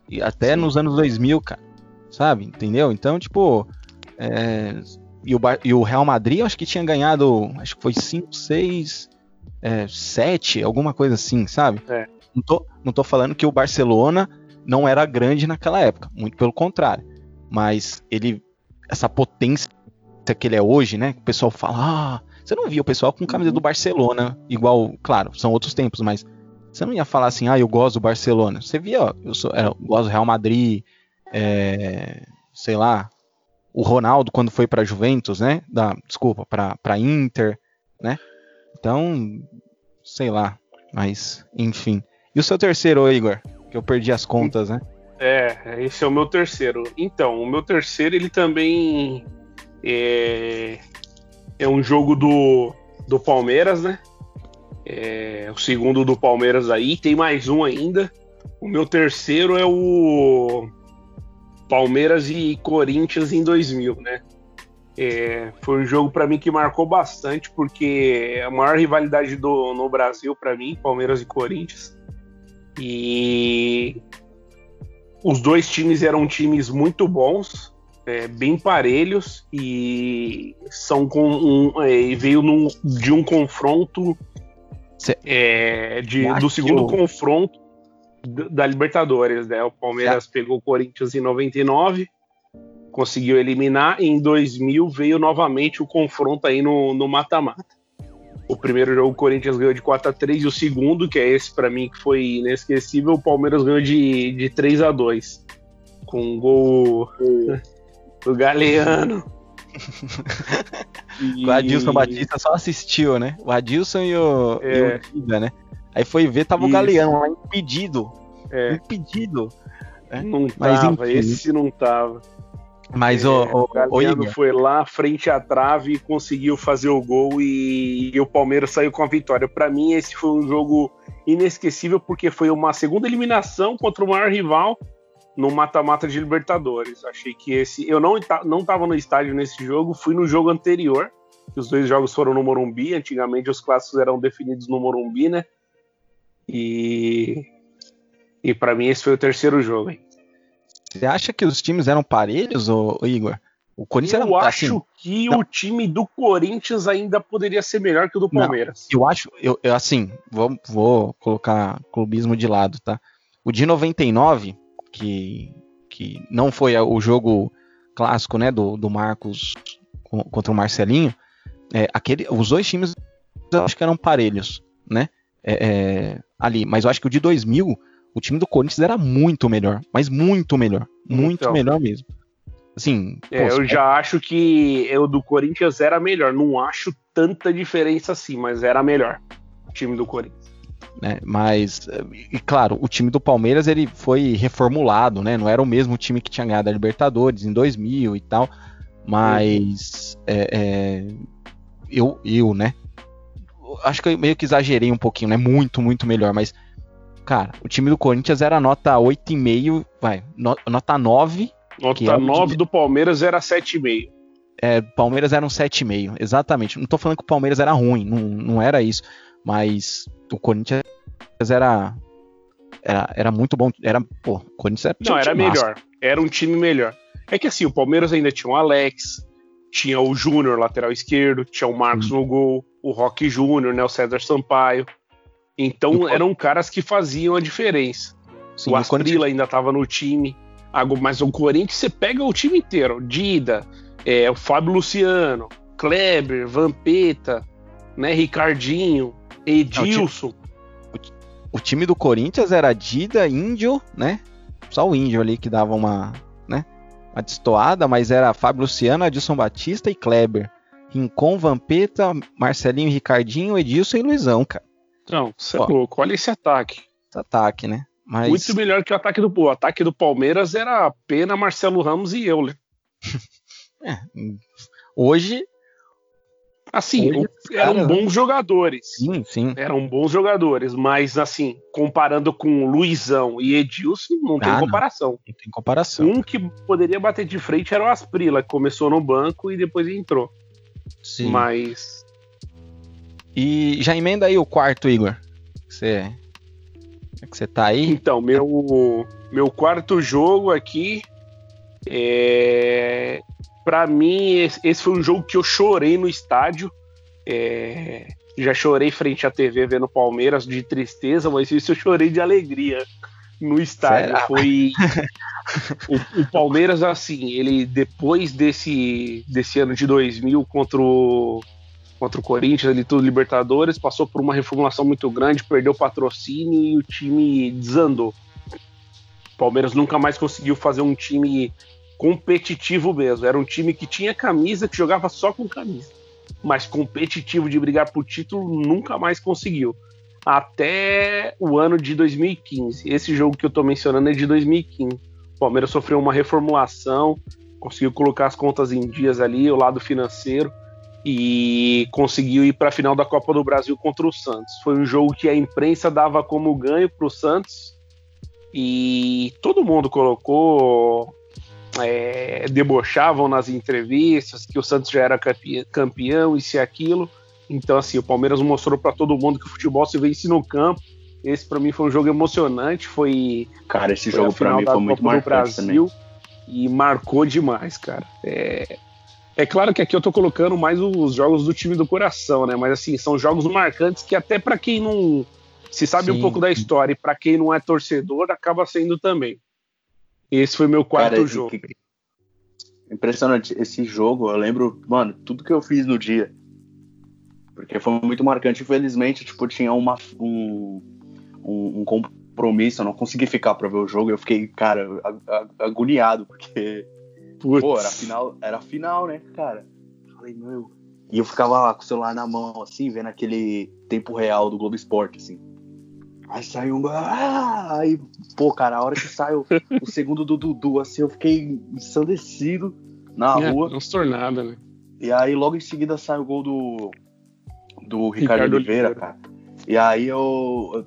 E até nos anos 2000, cara. Sabe? Entendeu? Então, tipo. é, e, o, e o Real Madrid, eu acho que tinha ganhado. Acho que foi 5, 6, 7, alguma coisa assim, sabe? É. Não, tô, não tô falando que o Barcelona não era grande naquela época. Muito pelo contrário. Mas ele. Essa potência que ele é hoje, né? que O pessoal fala, ah, você não via o pessoal com camisa do Barcelona, igual, claro, são outros tempos, mas você não ia falar assim, ah, eu gosto do Barcelona. Você via, ó, eu, sou, é, eu gosto do Real Madrid, é, sei lá, o Ronaldo quando foi pra Juventus, né? Da, desculpa, pra, pra Inter, né? Então, sei lá, mas enfim. E o seu terceiro, Igor? Que eu perdi as contas, né? É, esse é o meu terceiro. Então, o meu terceiro, ele também é, é um jogo do, do Palmeiras, né? É, o segundo do Palmeiras aí, tem mais um ainda. O meu terceiro é o Palmeiras e Corinthians em 2000, né? É, foi um jogo para mim que marcou bastante, porque é a maior rivalidade do, no Brasil para mim, Palmeiras e Corinthians. E os dois times eram times muito bons, é, bem parelhos e são com um, é, veio num- de um confronto Cê- é, de- do segundo confronto da Libertadores, né? O Palmeiras pegou o Corinthians em 99, conseguiu eliminar e em 2000 veio novamente o confronto aí no no mata-mata. O primeiro jogo o Corinthians ganhou de 4 a 3 e o segundo, que é esse pra mim que foi inesquecível, o Palmeiras ganhou de, de 3 a 2 com um gol do Galeano. *laughs* O Adilson Batista só assistiu, né? O Adilson e o, É. e o Dida, né? Aí foi ver, tava o Isso. Galeano lá impedido. É, Impedido. não Mas, tava, enfim. esse não tava. Mas, É, o ô, Galeano Igor, foi lá, frente à trave, conseguiu fazer o gol e, e o Palmeiras saiu com a vitória. Pra mim, esse foi um jogo inesquecível, porque foi uma segunda eliminação contra o maior rival no mata-mata de Libertadores. Achei que esse. Eu não, não tava no estádio nesse jogo, fui no jogo anterior, que os dois jogos foram no Morumbi. Antigamente os clássicos eram definidos no Morumbi, né? E. E para mim esse foi o terceiro jogo, hein? você acha que os times eram parelhos, ô, Igor? O Corinthians Eu era acho assim, que não. o time do Corinthians ainda poderia ser melhor que o do Não. Palmeiras. Eu acho, eu, eu, assim, vou, vou colocar clubismo de lado, tá? O de 99, que, que não foi o jogo clássico, né, do, do Marcos co- contra o Marcelinho, é, aquele, os dois times eu acho que eram parelhos, né? É, é, ali, mas eu acho que o de 2000, o time do Corinthians era muito melhor, mas muito melhor, muito Então. melhor mesmo. Assim, É, pô, eu já acho que o do Corinthians era melhor. Não acho tanta diferença assim, mas era melhor. O time do Corinthians. Né? Mas, e claro, o time do Palmeiras ele foi reformulado, né? Não era o mesmo time que tinha ganhado a Libertadores em 2000 e tal, mas é, é, eu, eu, né? Acho que eu meio que exagerei um pouquinho, né? Muito, muito melhor, mas cara, o time do Corinthians era nota 8,5, vai, no- nota 9, Que é Nota o 9 de- do Palmeiras era 7,5. é, Palmeiras era um 7,5, exatamente. Não tô falando que o Palmeiras era ruim, não, não era isso, mas o Corinthians era era, era muito bom, era, pô, Corinthians era Não, era timaço. melhor. Era um time melhor. É que assim, o Palmeiras ainda tinha o Alex, tinha o Júnior, lateral esquerdo, tinha o Marcos Hum. no gol, o Roque Júnior, né, o César Sampaio. Então E eram caras que faziam a diferença. Sim, o Asprila Corinthians, ainda estava no time. Mas o Corinthians, você pega o time inteiro. Dida, é, o Fábio Luciano, Kleber, Vampeta, né, Ricardinho. Edilson. O time do Corinthians era Dida, Índio, né? Só o Índio ali que dava uma, né? Uma destoada, mas era Fábio Luciano, Adilson Batista e Kleber. Rincon, Vampeta, Marcelinho, Ricardinho, Edilson e Luizão, cara. Não, você é louco. Olha esse ataque. Esse ataque, né? Mas... Muito melhor que o ataque do o ataque do Palmeiras era Pena, Marcelo Ramos e Euler. *laughs* é, hoje Assim, eram cara, bons jogadores. Sim, sim. Eram bons jogadores, mas assim, comparando com Luizão e Edilson, não tem ah, comparação. Não, não, tem comparação. Um que poderia bater de frente era o Asprila, que começou no banco e depois entrou. Sim. Mas. E já emenda aí o quarto, Igor. Você. É que você tá aí? Então, meu, meu quarto jogo aqui é para mim, esse foi um jogo que eu chorei no estádio. É, já chorei frente à TV vendo Palmeiras de tristeza, mas isso eu chorei de alegria no estádio. Será? Foi *laughs* o, o, Palmeiras assim, ele depois desse desse ano de 2000 contra o contra o Corinthians, ele tudo Libertadores, passou por uma reformulação muito grande, perdeu patrocínio e o time desandou. O Palmeiras nunca mais conseguiu fazer um time competitivo mesmo. Era um time que tinha camisa, que jogava só com camisa. Mas competitivo de brigar por título nunca mais conseguiu. Até o ano de 2015. Esse jogo que eu tô mencionando é de 2015. O Palmeiras sofreu uma reformulação, conseguiu colocar as contas em dias ali, o lado financeiro, e conseguiu ir para a final da Copa do Brasil contra o Santos. Foi um jogo que a imprensa dava como ganho para o Santos e todo mundo colocou é, debochavam nas entrevistas que o Santos já era campeão, e se aquilo. Então, assim, o Palmeiras mostrou para todo mundo que o futebol se vence no campo. Esse para mim foi um jogo emocionante, foi cara esse foi jogo para mim foi muito Copa marcante Brasil também. e marcou demais, cara. É, é claro que aqui eu tô colocando mais os jogos do time do coração, né? Mas assim são jogos marcantes que até para quem não se sabe Sim. um pouco da história e para quem não é torcedor acaba sendo também. Esse foi meu quarto Cara, jogo. Que... Impressionante. Esse jogo, eu lembro, mano, tudo que eu fiz no dia. Porque foi muito marcante. Infelizmente, tipo, tinha uma, um, um, um compromisso, eu não consegui ficar pra ver o jogo. Eu fiquei, cara, agoniado, porque. Putz. Pô, era final, era final, né, cara? Falei, meu. E eu ficava lá com o celular na mão, assim, vendo aquele tempo real do Globo Esporte, assim. Aí saiu um. Ah! Aí, pô, cara, a hora que saiu o segundo do Dudu, assim, eu fiquei ensandecido na é, rua. Transtornada, né? E aí, logo em seguida, sai o gol do. Do Ricardo, Ricardo Oliveira, Oliveira, cara. E aí eu, eu,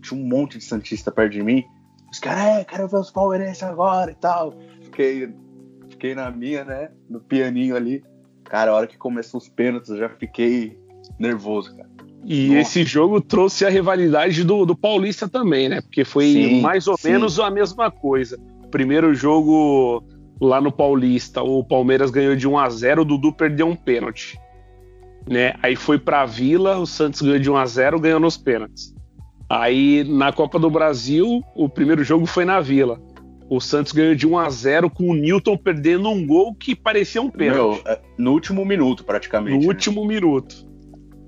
tinha um monte de Santista perto de mim. Os caras, é, quero ver os palmeirenses agora e tal. Fiquei, fiquei na minha, né? No pianinho ali. Cara, a hora que começou os pênaltis, eu já fiquei nervoso, cara. E Nossa. esse jogo trouxe a rivalidade do, do Paulista também, né? Porque foi sim, mais ou sim. menos a mesma coisa. Primeiro jogo lá no Paulista, o Palmeiras ganhou de 1 a 0 o Dudu perdeu um pênalti. Né? Aí foi pra Vila, o Santos ganhou de 1 a 0 ganhou nos pênaltis. Aí na Copa do Brasil, o primeiro jogo foi na Vila. O Santos ganhou de 1 a 0 com o Newton perdendo um gol que parecia um pênalti. Meu, é, no último minuto, praticamente. No né? último minuto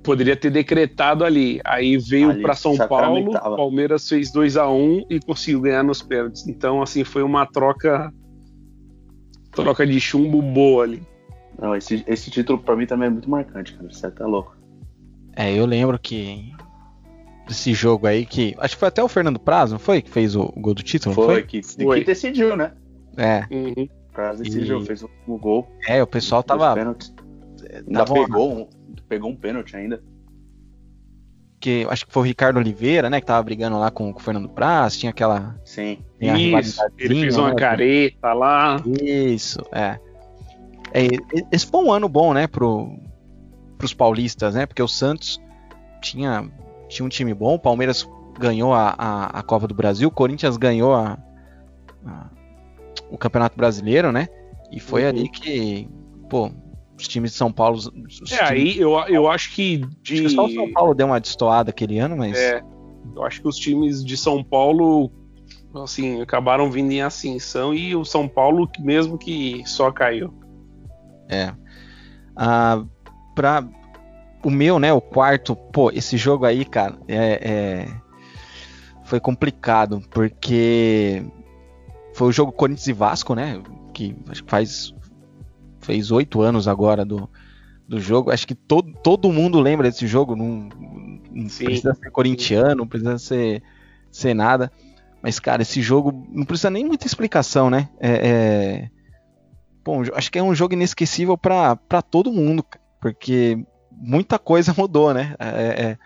poderia ter decretado ali. Aí veio para São Paulo, Palmeiras fez 2 a 1 e conseguiu ganhar nos pênaltis. Então, assim, foi uma troca troca de chumbo boa ali. Não, esse, esse título para mim também é muito marcante, cara. Você tá louco. É, eu lembro que esse jogo aí que. Acho que foi até o Fernando Praz, não foi? Que fez o, o gol do título? Foi, foi? Que, foi. que decidiu, né? É. Uhum. Praz decidiu, e... fez o, o, gol. É, o pessoal tava. Ainda pegou um, pegou um pênalti ainda. Que acho que foi o Ricardo Oliveira, né? Que tava brigando lá com, com o Fernando Praz, tinha aquela. Sim. Isso, ele fez uma né, careta lá. Isso, é. é. Esse foi um ano bom, né, pro, pros paulistas, né? Porque o Santos tinha, tinha um time bom, o Palmeiras ganhou a, a, a Copa do Brasil, o Corinthians ganhou a, a o Campeonato Brasileiro, né? E foi uhum. ali que, pô, os times de São Paulo. é, aí eu, eu acho que. De... Acho que só o São Paulo deu uma destoada aquele ano, mas. É, eu acho que os times de São Paulo, assim, acabaram vindo em ascensão e o São Paulo, mesmo que só caiu. É. Ah, pra, o meu, né, o quarto, pô, esse jogo aí, cara, é, é, foi complicado, porque foi o jogo Corinthians e Vasco, né, que faz, fez oito anos agora do, do jogo, acho que todo, todo mundo lembra desse jogo, não, não precisa ser corintiano, não precisa ser, ser nada, mas, cara, esse jogo não precisa nem muita explicação, né, é, é... Bom, acho que é um jogo inesquecível para todo mundo, porque muita coisa *laughs* mudou, né? É, é,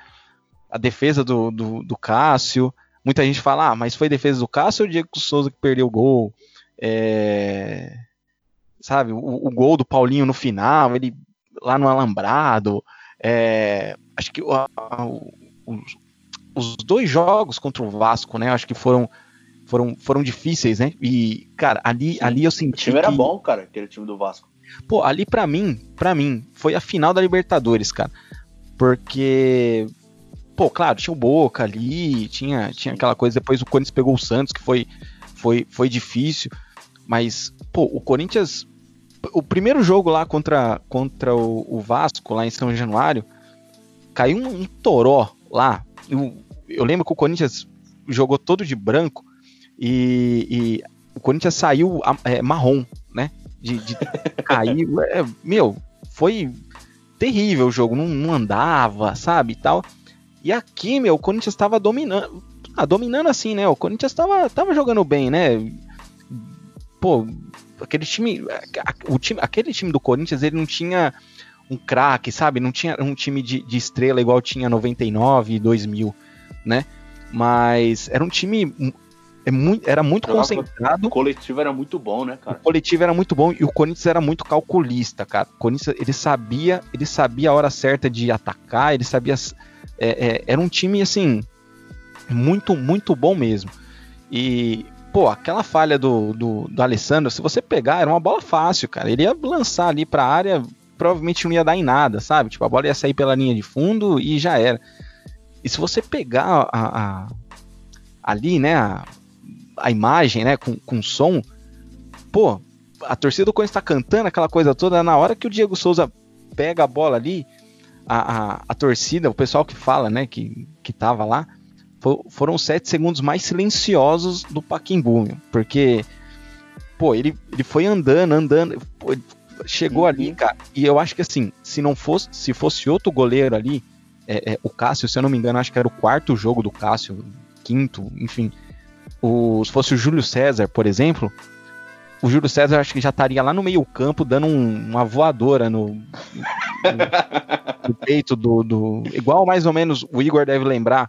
a defesa do, do, do, Cássio. Muita gente fala, ah, mas foi defesa do Cássio ou o Diego Souza que perdeu o gol? É, sabe, o, o, gol do Paulinho no final, ele lá no Alambrado. É, acho que a, a, os, dois jogos contra o Vasco, né? Acho que foram foram, foram difíceis, né? E, cara, ali, ali eu senti. O time era bom, cara, aquele time do Vasco. Pô, ali para mim, para mim, foi a final da Libertadores, cara. Porque pô, claro, tinha o Boca ali, tinha, tinha aquela coisa, depois o Corinthians pegou o Santos, que foi foi foi difícil, mas pô, o Corinthians o primeiro jogo lá contra contra o, o Vasco lá em São Januário, caiu um, um toró lá. Eu, eu lembro que o Corinthians jogou todo de branco e, e o Corinthians saiu é, marrom, né? de, de *laughs* cair. É, meu, foi terrível o jogo, não, não andava, sabe, e tal. E aqui, meu, o Corinthians estava dominando, ah, dominando assim, né? O Corinthians estava tava jogando bem, né? Pô, aquele time, o time, aquele time do Corinthians, ele não tinha um craque, sabe? Não tinha um time de, de estrela igual tinha 99 e 2000, né? Mas era um time é muito, era muito concentrado. O coletivo era muito bom, né, cara? O coletivo era muito bom e o Corinthians era muito calculista, cara. O Corinthians, ele sabia, ele sabia a hora certa de atacar, ele sabia. É, é, era um time, assim, muito, muito bom mesmo. E, pô, aquela falha do, do, do Alessandro, se você pegar, era uma bola fácil, cara. Ele ia lançar ali pra área, provavelmente não ia dar em nada, sabe? Tipo, a bola ia sair pela linha de fundo e já era. E se você pegar a, a ali, né, a, a imagem, né, com, com som, pô, a torcida do Corinthians está cantando aquela coisa toda, na hora que o Diego Souza pega a bola ali, a, a, a torcida, o pessoal que fala, né, que, que tava lá, for, foram os sete segundos mais silenciosos do Paquimbu, porque, pô, ele, ele foi andando, andando, pô, chegou uhum. ali, cara, e eu acho que assim, se não fosse, se fosse outro goleiro ali, é, é, o Cássio, se eu não me engano, acho que era o quarto jogo do Cássio, quinto, enfim, o, se fosse o Júlio César, por exemplo, o Júlio César acho que já estaria lá no meio campo dando um, uma voadora no, no, no *laughs* peito do, do, Igual mais ou menos o Igor deve lembrar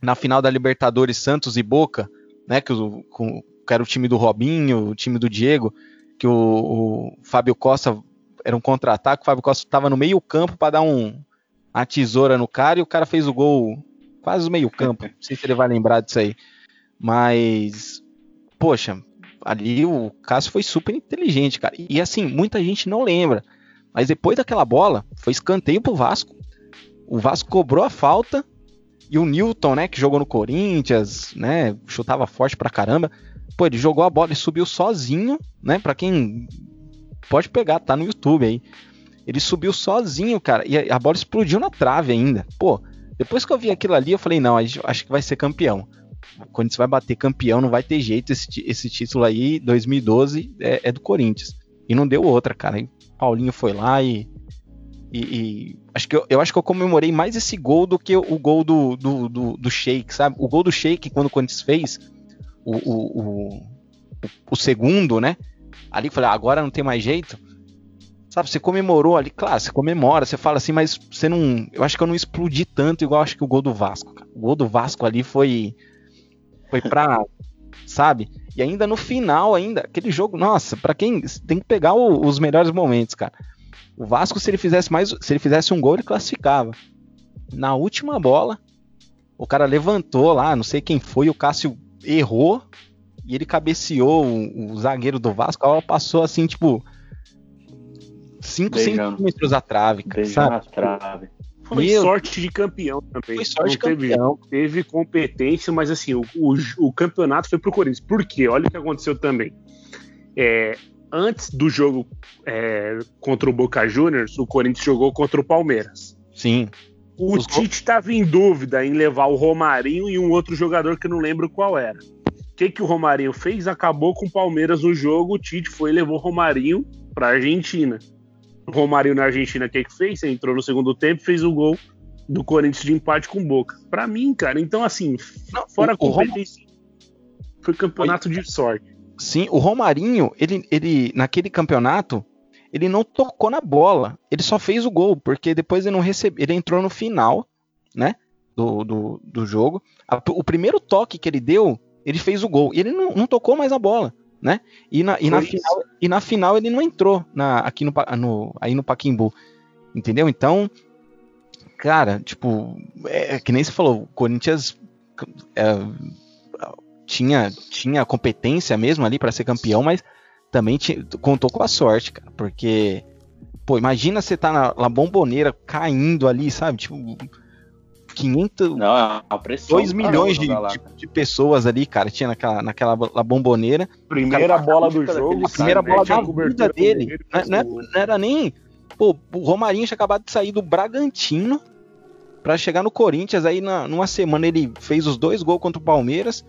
na final da Libertadores Santos e Boca, né? Que, o, que era o time do Robinho, o time do Diego, que o, o Fábio Costa era um contra-ataque, o Fábio Costa estava no meio campo para dar um, uma tesoura no cara e o cara fez o gol quase no meio campo. Não sei se ele vai lembrar disso aí. Mas, poxa, ali o Cássio foi super inteligente, cara. E assim, muita gente não lembra. Mas depois daquela bola, foi escanteio pro Vasco. O Vasco cobrou a falta. E o Newton, né, que jogou no Corinthians, né, chutava forte pra caramba. Pô, ele jogou a bola e subiu sozinho, né, pra quem pode pegar, tá no YouTube aí. Ele subiu sozinho, cara, e a bola explodiu na trave ainda. Pô, depois que eu vi aquilo ali, eu falei, não, acho que vai ser campeão o Corinthians vai bater campeão, não vai ter jeito. Esse, esse título aí, 2012, é, é, do Corinthians. E não deu outra, cara. Hein? Paulinho foi lá e. E, e acho que eu, eu, acho que eu comemorei mais esse gol do que o gol do, do, do, do Sheik, sabe? O gol do Sheik, quando o Corinthians fez, o, o, o, o segundo, né? Ali eu falei, ah, agora não tem mais jeito. Sabe, você comemorou ali, claro, você comemora, você fala assim, mas você não. Eu acho que eu não explodi tanto igual acho que o gol do Vasco. Cara. O gol do Vasco ali foi foi pra, *laughs* sabe? E ainda no final, ainda, aquele jogo, nossa, para quem tem que pegar o, os melhores momentos, cara. O Vasco, se ele fizesse mais, se ele fizesse um gol, ele classificava. Na última bola, o cara levantou lá, não sei quem foi, o Cássio errou e ele cabeceou o, o zagueiro do Vasco, a bola passou assim, tipo 5 centímetros a trave, cara, sabe? Trave. Foi Meu... sorte de campeão também. Foi sorte de campeão. Teve, competência, mas assim, o, o, o, campeonato foi pro Corinthians. Por quê? Olha o que aconteceu também. É, antes do jogo é, contra o Boca Juniors, o Corinthians jogou contra o Palmeiras. Sim. O Os Tite estava em dúvida em levar o Romarinho e um outro jogador que não lembro qual era. O que, que o Romarinho fez? Acabou com o Palmeiras no jogo. O Tite foi e levou o Romarinho para a Argentina. O Romarinho na Argentina, o que, que fez? Entrou no segundo tempo fez o gol do Corinthians de empate com Boca. Para mim, cara, então assim, Não, fora o- a o competência, foi campeonato de sorte. Sim, o Romarinho, ele, ele naquele campeonato, ele não tocou na bola. Ele só fez o gol, porque depois ele não recebeu. Ele entrou no final, né? Do, do, do jogo. A- o primeiro toque que ele deu, ele fez o gol. E ele não, não tocou mais a bola, né? E na, e na, final, e na final ele não entrou na, aqui no, no, aí no Paquimbu. Entendeu? Então, cara, tipo, é, é que nem você falou, o Corinthians é, tinha, tinha competência mesmo ali para ser campeão, mas também ti- contou com a sorte, cara, porque pô, imagina você tá na, na bomboneira caindo ali, sabe? Tipo 500 Não, é uma pressão. 2 do milhões de, de- de pessoas ali, cara, tinha naquela, naquela la bomboneira. Primeira Cara, bola do jogo, A primeira bola a da cobertura vida dele. Não, não é- faz o gol. não era nem. Pô, o Romarinho tinha acabado de sair do Bragantino pra chegar no Corinthians. Aí, na, numa semana, ele fez os dois gols contra o Palmeiras.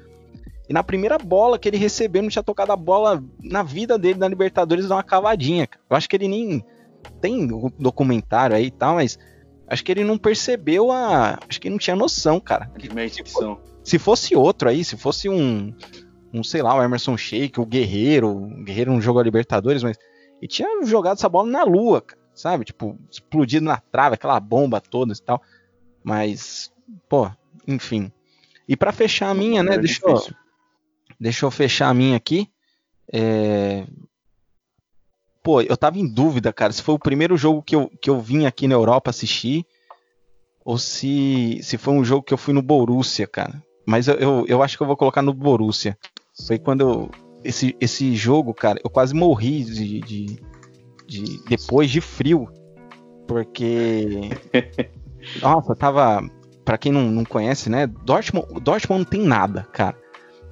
E na primeira bola que ele recebeu, não tinha tocado a bola na vida dele na Libertadores, dá uma cavadinha. Eu acho que ele nem. Tem documentário aí e tal, mas. Acho que ele não percebeu a. Acho que ele não tinha noção, cara. A dimensão. Se fosse outro aí, se fosse um, um sei lá, o Emerson Sheik, o Guerreiro, o Guerreiro não jogou a Libertadores, mas ele tinha jogado essa bola na lua, cara, sabe? Tipo, explodido na trave, aquela bomba toda e tal. Mas, pô, enfim. E pra fechar a minha, né, É deixa eu. Deixa eu fechar a minha aqui. É... Pô, eu tava em dúvida, cara, se foi o primeiro jogo que eu, que eu vim aqui na Europa assistir ou se, se foi um jogo que eu fui no Borussia, cara. Mas eu, eu, eu acho que eu vou colocar no Borussia. Foi quando eu. Esse, esse jogo, cara, eu quase morri de, de, de- depois de frio. Porque. *laughs* Nossa, tava. Pra quem não, não conhece, né? Dortmund, Dortmund não tem nada, cara.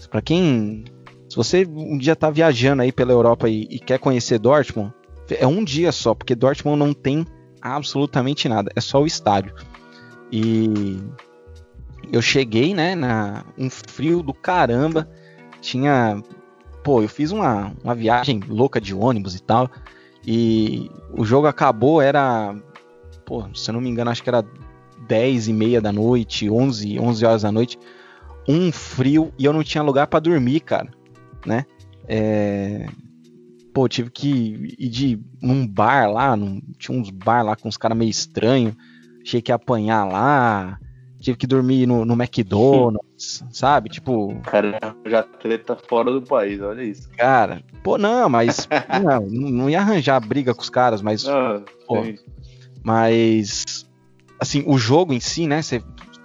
Pra quem. Se você um dia tá viajando aí pela Europa e, e quer conhecer Dortmund, é um dia só, porque Dortmund não tem absolutamente nada. É só o estádio. E eu cheguei, né, na um frio do caramba. Tinha, pô, eu fiz uma, uma viagem louca de ônibus e tal. E o jogo acabou era, pô, se eu não me engano, acho que era 10 e meia da noite, 11, 11 horas da noite. Um frio e eu não tinha lugar pra dormir, cara, né? É... Pô, tive que ir de num bar lá, num- tinha uns bar lá com uns caras meio estranhos achei que ia apanhar lá, tive que dormir no, no McDonald's, *laughs* sabe? Tipo, Cara, já treta fora do país, olha isso. cara, pô, não, mas *laughs* não, não ia arranjar briga com os caras, mas, Ah, Pô. mas assim, o jogo em si, né? Você,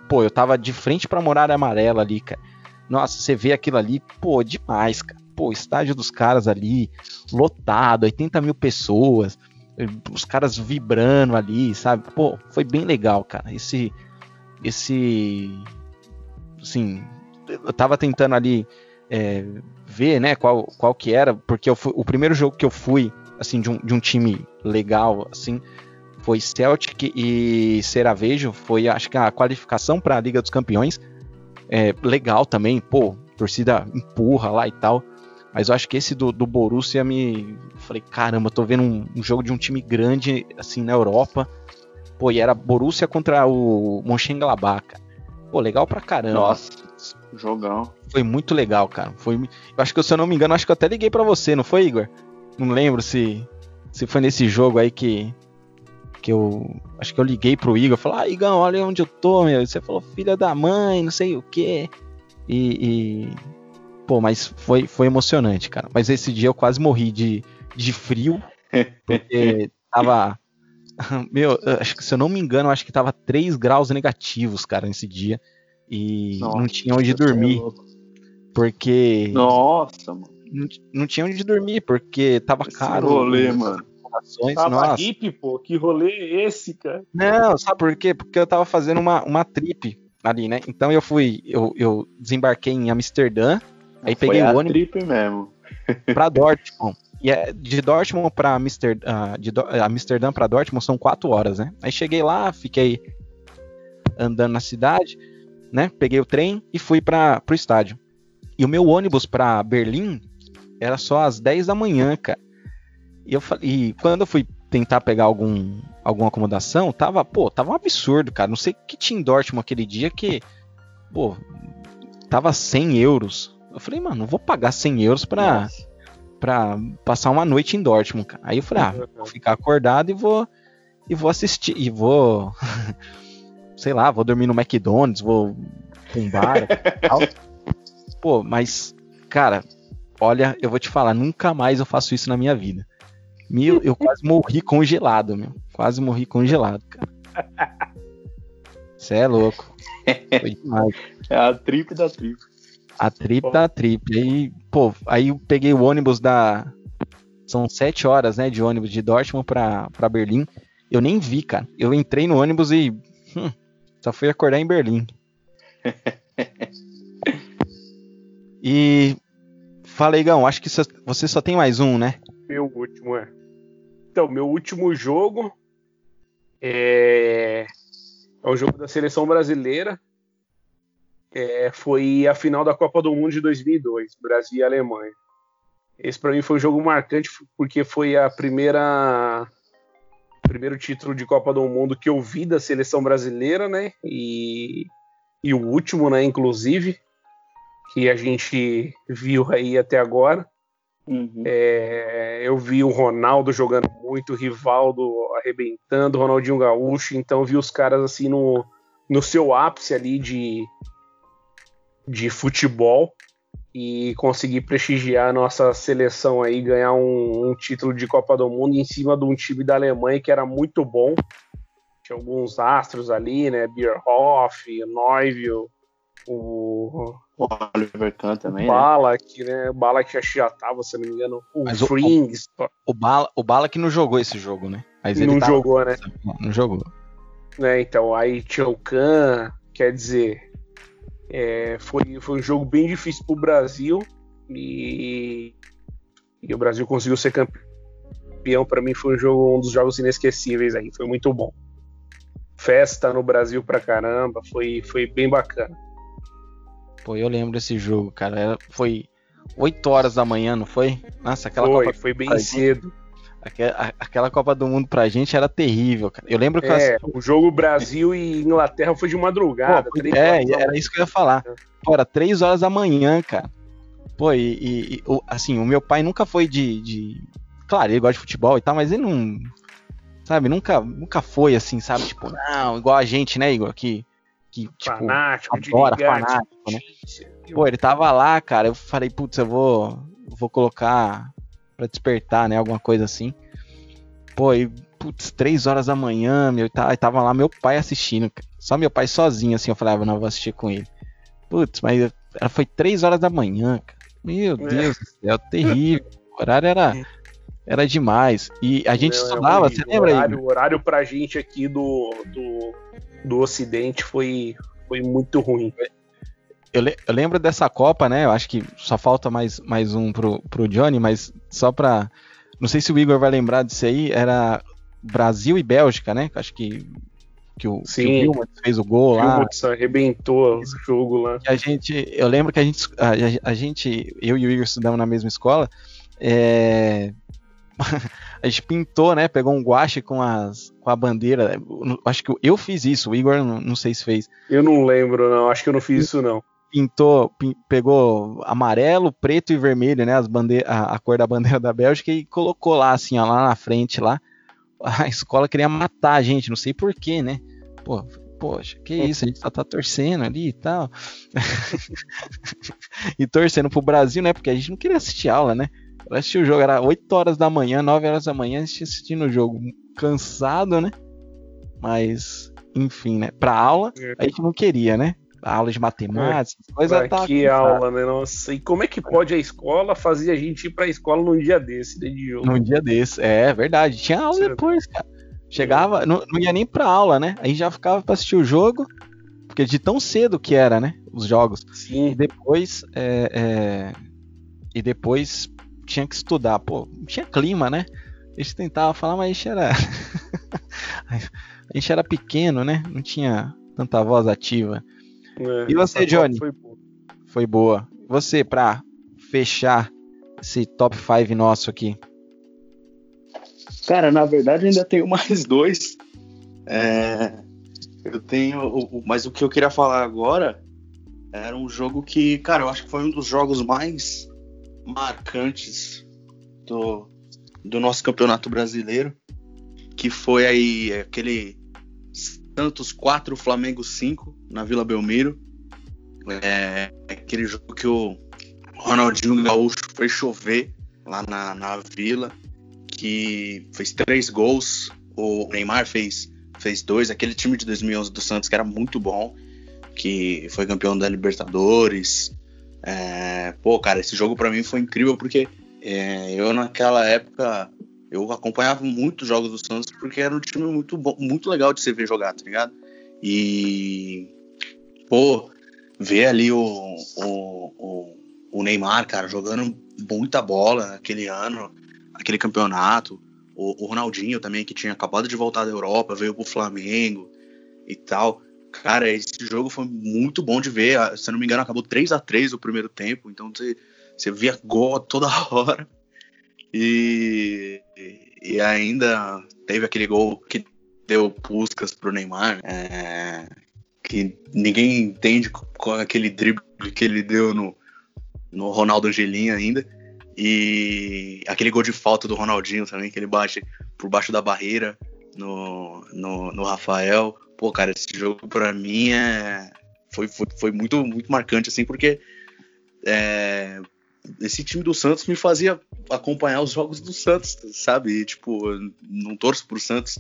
pô, eu tava de frente pra Muralha Amarela ali, cara. Nossa, você vê aquilo ali, pô, demais, cara. Pô, estádio dos caras ali, lotado, 80 mil pessoas, os caras vibrando ali, sabe? Pô, foi bem legal, cara. Esse, esse, assim, eu tava tentando ali é, ver, né, qual, qual que era, porque fui- o primeiro jogo que eu fui, assim, de um, de um time legal, assim, foi Celtic e Seravejo, foi acho que a qualificação para a Liga dos Campeões. É, legal também, pô, torcida empurra lá e tal. Mas eu acho que esse do, do Borussia me. Falei, caramba, tô vendo um, um jogo de um time grande assim na Europa. Pô, e era Borussia contra o Mönchengladbach. cara. Pô, legal pra caramba. Nossa, jogão. Foi muito legal, cara. Foi, eu acho que se eu não me engano, acho que eu até liguei pra você, não foi, Igor? Não lembro se se foi nesse jogo aí que que eu acho que eu liguei pro Igor, falei: "Ah, Igor, olha onde eu tô, meu". E você falou: "Filha da mãe, não sei o quê". E, e- pô, mas foi foi emocionante, cara. Mas esse dia eu quase morri de de frio, *laughs* porque tava *laughs* meu, acho que se eu não me engano, acho que tava 3 graus negativos, cara, nesse dia. E não Nossa, tinha onde é dormir porque Nossa, mano. não, não tinha onde dormir, porque tava Esse caro. rolê, as mano. Acomodações, Tava nossa. hippie, pô. Que rolê é esse, cara? Não, sabe por quê? Porque eu tava fazendo uma, uma trip ali, né? Então eu fui, eu, eu desembarquei em Amsterdã, aí Foi peguei o ônibus trip mesmo. *laughs* pra Dortmund. E é, de Dortmund para Amster, uh, de Do, Amsterdã para Dortmund são quatro horas, né? Aí cheguei lá, fiquei andando na cidade, né? Peguei o trem e fui para o estádio. E o meu ônibus para Berlim era só às 10 da manhã, cara. E eu falei, e quando eu fui tentar pegar algum, alguma acomodação, tava, pô, tava um absurdo, cara. Não sei o que tinha em Dortmund aquele dia que, pô, tava 100 euros. Eu falei, mano, não vou pagar 100 euros pra, pra passar uma noite em Dortmund, cara. Aí eu falei, ah, vou ficar acordado e vou, e vou assistir, e vou, *laughs* sei lá, vou dormir no McDonald's, vou pra um bar, *laughs* tal. Pô, mas, cara, olha, eu vou te falar, nunca mais eu faço isso na minha vida. Meu, eu quase morri congelado, meu. Quase morri congelado, cara. Você é louco. Foi demais. É a trip da trip. A trip da trip. Aí, pô, aí eu peguei o ônibus da. São sete horas, né, de ônibus de Dortmund pra, pra Berlim. Eu nem vi, cara. Eu entrei no ônibus e. Hum, só fui acordar em Berlim. *laughs* e. Fala, Igão, acho que você só tem mais um, né? Meu último, é. Então, meu último jogo é, é um jogo da seleção brasileira. É, foi a final da Copa do Mundo de 2002, Brasil e Alemanha. Esse para mim foi um jogo marcante porque foi a primeira primeiro título de Copa do Mundo que eu vi da seleção brasileira, né? E, e o último, né? Inclusive que a gente viu aí até agora. Uhum. É, eu vi o Ronaldo jogando muito, o Rivaldo arrebentando, o Ronaldinho Gaúcho, então vi os caras assim no, no seu ápice ali de, de futebol e conseguir prestigiar a nossa seleção aí, ganhar um, um, título de Copa do Mundo em cima de um time da Alemanha que era muito bom. Tinha alguns astros ali, né? Bierhoff, Neuville, o o Oliver Kahn também. O Balak, né? O Balak já tava, se não me engano. O Mas Frings. O, o, Bala, o Balak não jogou esse jogo, né? Mas ele não tava, jogou, né? Não jogou. Né, então, aí tinha o Kahn, quer dizer. É, foi, foi um jogo bem difícil pro Brasil. E, e o Brasil conseguiu ser campeão. Para mim foi um jogo, um dos jogos inesquecíveis aí. Foi muito bom. Festa no Brasil pra caramba. Foi, foi bem bacana. Pô, eu lembro desse jogo, cara. Era, foi 8 horas da manhã, não foi? Nossa, aquela foi, Copa foi bem cedo. Aquela, aquela, Copa do Mundo pra gente era terrível, cara. Eu lembro que. É, o jogo Brasil e Inglaterra foi de madrugada. Pô, é, era isso que eu ia falar. Pô, era 3 horas da manhã, cara. Pô, e, e, e, assim, o meu pai nunca foi de, de. Claro, ele gosta de futebol e tal, mas ele não. Sabe, nunca, nunca foi assim, sabe? Tipo, não, igual a gente, né, Igor? Que que, tipo, fanático, adora, fanático, né? Pô, ele tava lá, cara, eu falei, putz, eu vou, vou colocar pra despertar, né, alguma coisa assim. Pô, e, putz, três horas da manhã, meu, tá, tava lá meu pai assistindo, só meu pai sozinho, assim, eu falava, ah, não, vou assistir com ele. Putz, mas ela foi três horas da manhã, cara. Meu é. Deus do céu, terrível. *laughs* O horário era, era demais. E a gente não, estudava, é você lembra aí? O horário pra gente aqui do, do do Ocidente foi, foi muito ruim. Eu, le eu, lembro dessa Copa, né? Eu acho que só falta mais, mais um pro, pro Johnny, mas só pra. Não sei se o Igor vai lembrar disso aí, era Brasil e Bélgica, né? Acho que, que o, Sim. o fez o gol lá. O arrebentou o jogo lá. a gente, eu lembro que a gente, a, a gente, eu e o Igor estudamos na mesma escola. É, *laughs* a gente pintou, né? Pegou um guache com, as, com a bandeira. Acho que eu fiz isso, o Igor não, não sei se fez. Eu não lembro, não. Acho que eu não fiz isso, não. Pintou, pegou amarelo, preto e vermelho, né? As bandeira, a, a, cor da bandeira da Bélgica e colocou lá, assim, ó, lá na frente, lá. A escola queria matar a gente, não sei porquê, né? Pô, poxa, que isso, a gente só tá torcendo ali e tal. *laughs* e torcendo pro Brasil, né? Porque a gente não queria assistir aula, né? Eu assisti o jogo, era 8 horas da manhã, 9 horas da manhã, assistindo o jogo. Cansado, né? Mas, enfim, né? Pra aula, é. a gente não queria, né? A aula de matemática, é. coisa tá. Que aula, né? Nossa, e como é que pode a escola fazer a gente ir pra escola num dia desse, né, de jogo? Num dia desse, é verdade. Tinha aula depois, cara. Chegava, não, não ia nem pra aula, né? Aí já ficava pra assistir o jogo, porque de tão cedo que era, né? Os jogos. Sim. E depois, é, é... e depois tinha que estudar. Pô, não tinha clima, né? A gente tentava falar, mas a gente era. *laughs* a gente era pequeno, né? Não tinha tanta voz ativa. É, E você, Johnny? Foi boa. Foi boa. Você, pra fechar esse top 5 nosso aqui. Cara, na verdade ainda tenho *laughs* mais dois. É, eu tenho. Mas o que eu queria falar agora era um jogo que, cara, eu acho que foi um dos jogos mais marcantes do, do nosso campeonato brasileiro. Que foi aí aquele Santos 4, Flamengo 5 na Vila Belmiro. É, aquele jogo que o Ronaldinho Gaúcho foi chover lá na, na vila que fez três gols. O Neymar fez, fez dois. Aquele time de 2011 do Santos que era muito bom, que foi campeão da Libertadores. É, pô, cara, esse jogo pra mim foi incrível porque é, eu naquela época eu acompanhava muito os jogos do Santos porque era um time muito bom, muito legal de se ver jogar, tá ligado? E pô, ver ali o, o, o, o Neymar, cara, jogando muita bola naquele ano, aquele campeonato. O, o Ronaldinho também, que tinha acabado de voltar da Europa, veio pro Flamengo e tal. Cara, esse jogo foi muito bom de ver. Ah, Se eu não me engano, acabou 3 a 3 o primeiro tempo. Então você, você via gol toda *laughs* hora. E, e ainda teve aquele gol que deu Puscas pro Neymar. é, que ninguém entende com aquele drible que ele deu no, no Ronaldo Angelim ainda. E aquele gol de falta do Ronaldinho também, que ele bate por baixo da barreira no, no, no Rafael. Pô, cara, esse jogo pra mim é, foi, foi, foi muito, muito marcante, assim, porque é, esse time do Santos me fazia acompanhar os jogos do Santos, sabe? E, tipo, não torço pro Santos,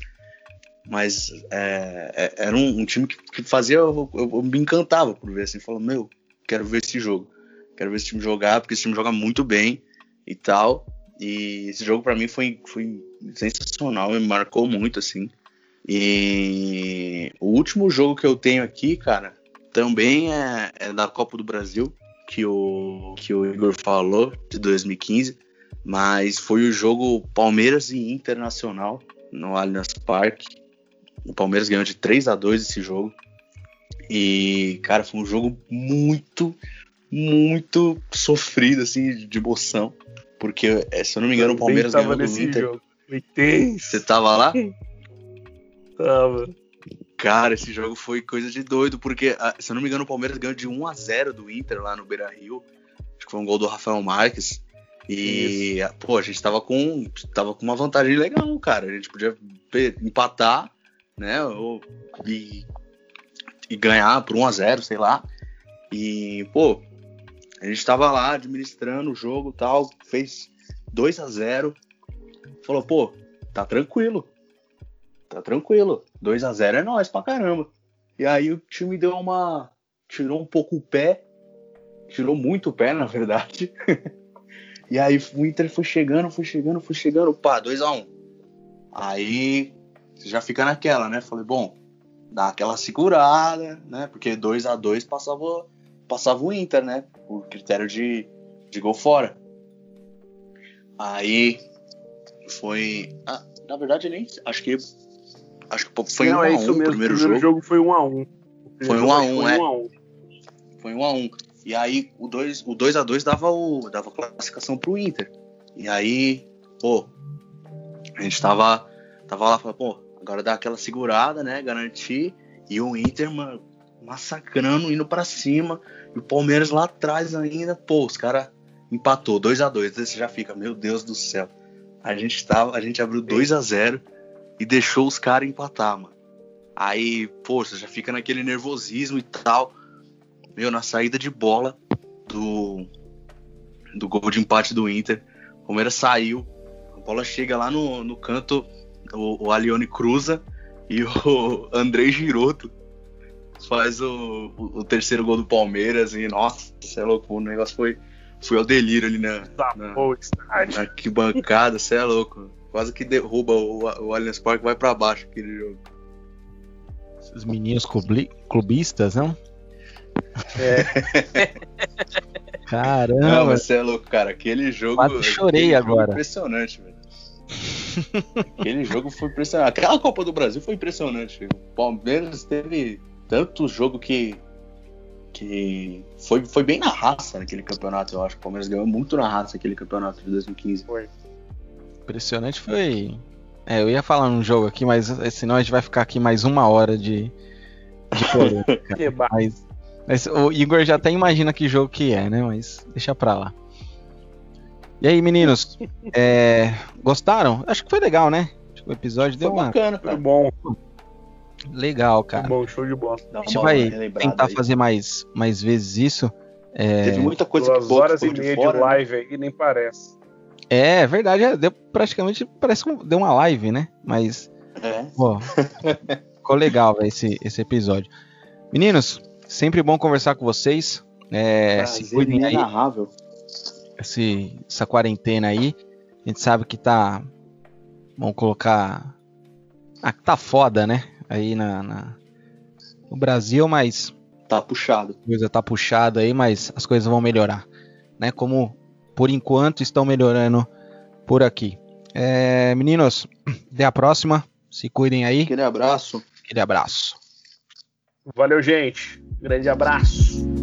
mas é, é- era um, um time que, que fazia. Eu, eu- eu me encantava por ver assim, falando, meu, quero ver esse jogo. Quero ver esse time jogar, porque esse time joga muito bem e tal. E esse jogo pra mim foi, foi sensacional, me marcou muito, assim. E o último jogo que eu tenho aqui, cara, também é, é da Copa do Brasil, que o, que o Igor falou, de 2015. Mas foi o jogo Palmeiras e Internacional no Allianz Parque. O Palmeiras ganhou de 3 a 2 esse jogo. E, cara, foi um jogo muito, muito sofrido, assim, de emoção. Porque, eh, se eu não me engano, o Palmeiras ganhou do nesse Inter. jogo. Foi tenso. Você tava lá? *laughs* Tava. Cara, esse jogo foi coisa de doido, porque, ah, se eu não me engano, o Palmeiras ganhou de 1 a 0 do Inter lá no Beira Rio. Acho que foi um gol do Rafael Marques. E, ah, pô, a gente tava com, tava com uma vantagem legal, cara. A gente podia empatar, né? Ou, e, e ganhar por 1 a 0 sei lá. E, pô, a gente tava lá administrando o jogo e tal, fez 2 a 0 Falou, pô, tá tranquilo. Tá tranquilo. 2 a 0 é nóis pra caramba. E aí o time deu uma. Tirou um pouco o pé. Tirou muito o pé, na verdade. *laughs* e aí o Inter foi chegando, foi chegando, foi chegando. Pá, 2x1. Aí você já fica naquela, né? Falei, bom, dá aquela segurada, né? Porque 2 a 2 passava, passava o Inter, né? Por critério de, de gol fora. Aí foi. ah, na verdade, nem. Acho que. Acho que foi Não, 1 é a 1 isso o primeiro o jogo. primeiro jogo foi 1 a 1 O Foi primeiro 1 a jogo 1, foi é. 1 a 1 Foi 1 a 1 E aí o 2 o 2 a 2 dava o dava classificação pro Inter. E aí, pô, a gente tava tava lá falando, pô, agora dá aquela segurada, né, garantir e o Inter, mano, massacrando, indo pra cima, e o Palmeiras lá atrás ainda, pô, os caras empatou 2 a 2 Aí você já fica, meu Deus do céu. A gente tava, a gente abriu 2 a 0 e deixou os caras empatar, mano. Aí, pô, você já fica naquele nervosismo e tal. Meu, na saída de bola do, do gol de empate do Inter, o Palmeiras saiu, a bola chega lá no, no canto, o, o Alione cruza e o *laughs* Andrei Giroto faz o, o, o terceiro gol do Palmeiras e, nossa, você é louco, o negócio foi, foi ao delírio ali na, na, Pô, estádio. na arquibancada, você é louco. Quase que derruba o, o Allianz Parque vai pra baixo aquele jogo. Esses meninos clubi- clubistas, não? É. *laughs* Caramba. Não, mas você é louco, cara. Aquele jogo. Quase chorei aquele jogo agora. Impressionante, velho. Aquele jogo foi impressionante. Aquela Copa do Brasil foi impressionante. O Palmeiras teve tanto jogo que. que foi, foi bem na raça naquele campeonato, eu acho. O Palmeiras ganhou muito na raça aquele campeonato de 2015. Foi. Impressionante foi. É, eu ia falar um jogo aqui, mas senão a gente vai ficar aqui mais uma hora de, de polêmica. *laughs* Mas, mas o Igor já até imagina que jogo que é, né? Mas deixa pra lá. E aí, meninos? *laughs* é, gostaram? Acho que foi legal, né? O episódio Foi deu uma. bacana, Foi bom, Legal, foi cara. bom, show de bola. Dá A gente vai tentar aí. fazer mais, mais vezes isso. É, Teve muita coisa Duas que boa horas e meia de de, fora. né? live aí, nem parece. É verdade, é, deu praticamente parece que deu uma live, né? Mas É. Pô, ficou legal véio, esse, esse episódio. Meninos, sempre bom conversar com vocês. É, se cuidem aí, esse, essa quarentena aí. A gente sabe que tá. Vamos colocar. Ah, tá foda, né? Aí na, na- no Brasil, mas Tá puxado. a coisa tá puxada aí, mas as coisas vão melhorar. Né? Como por enquanto estão melhorando por aqui. É, meninos, até a próxima. Se cuidem aí. Aquele abraço. Aquele abraço. Valeu, gente. Grande abraço.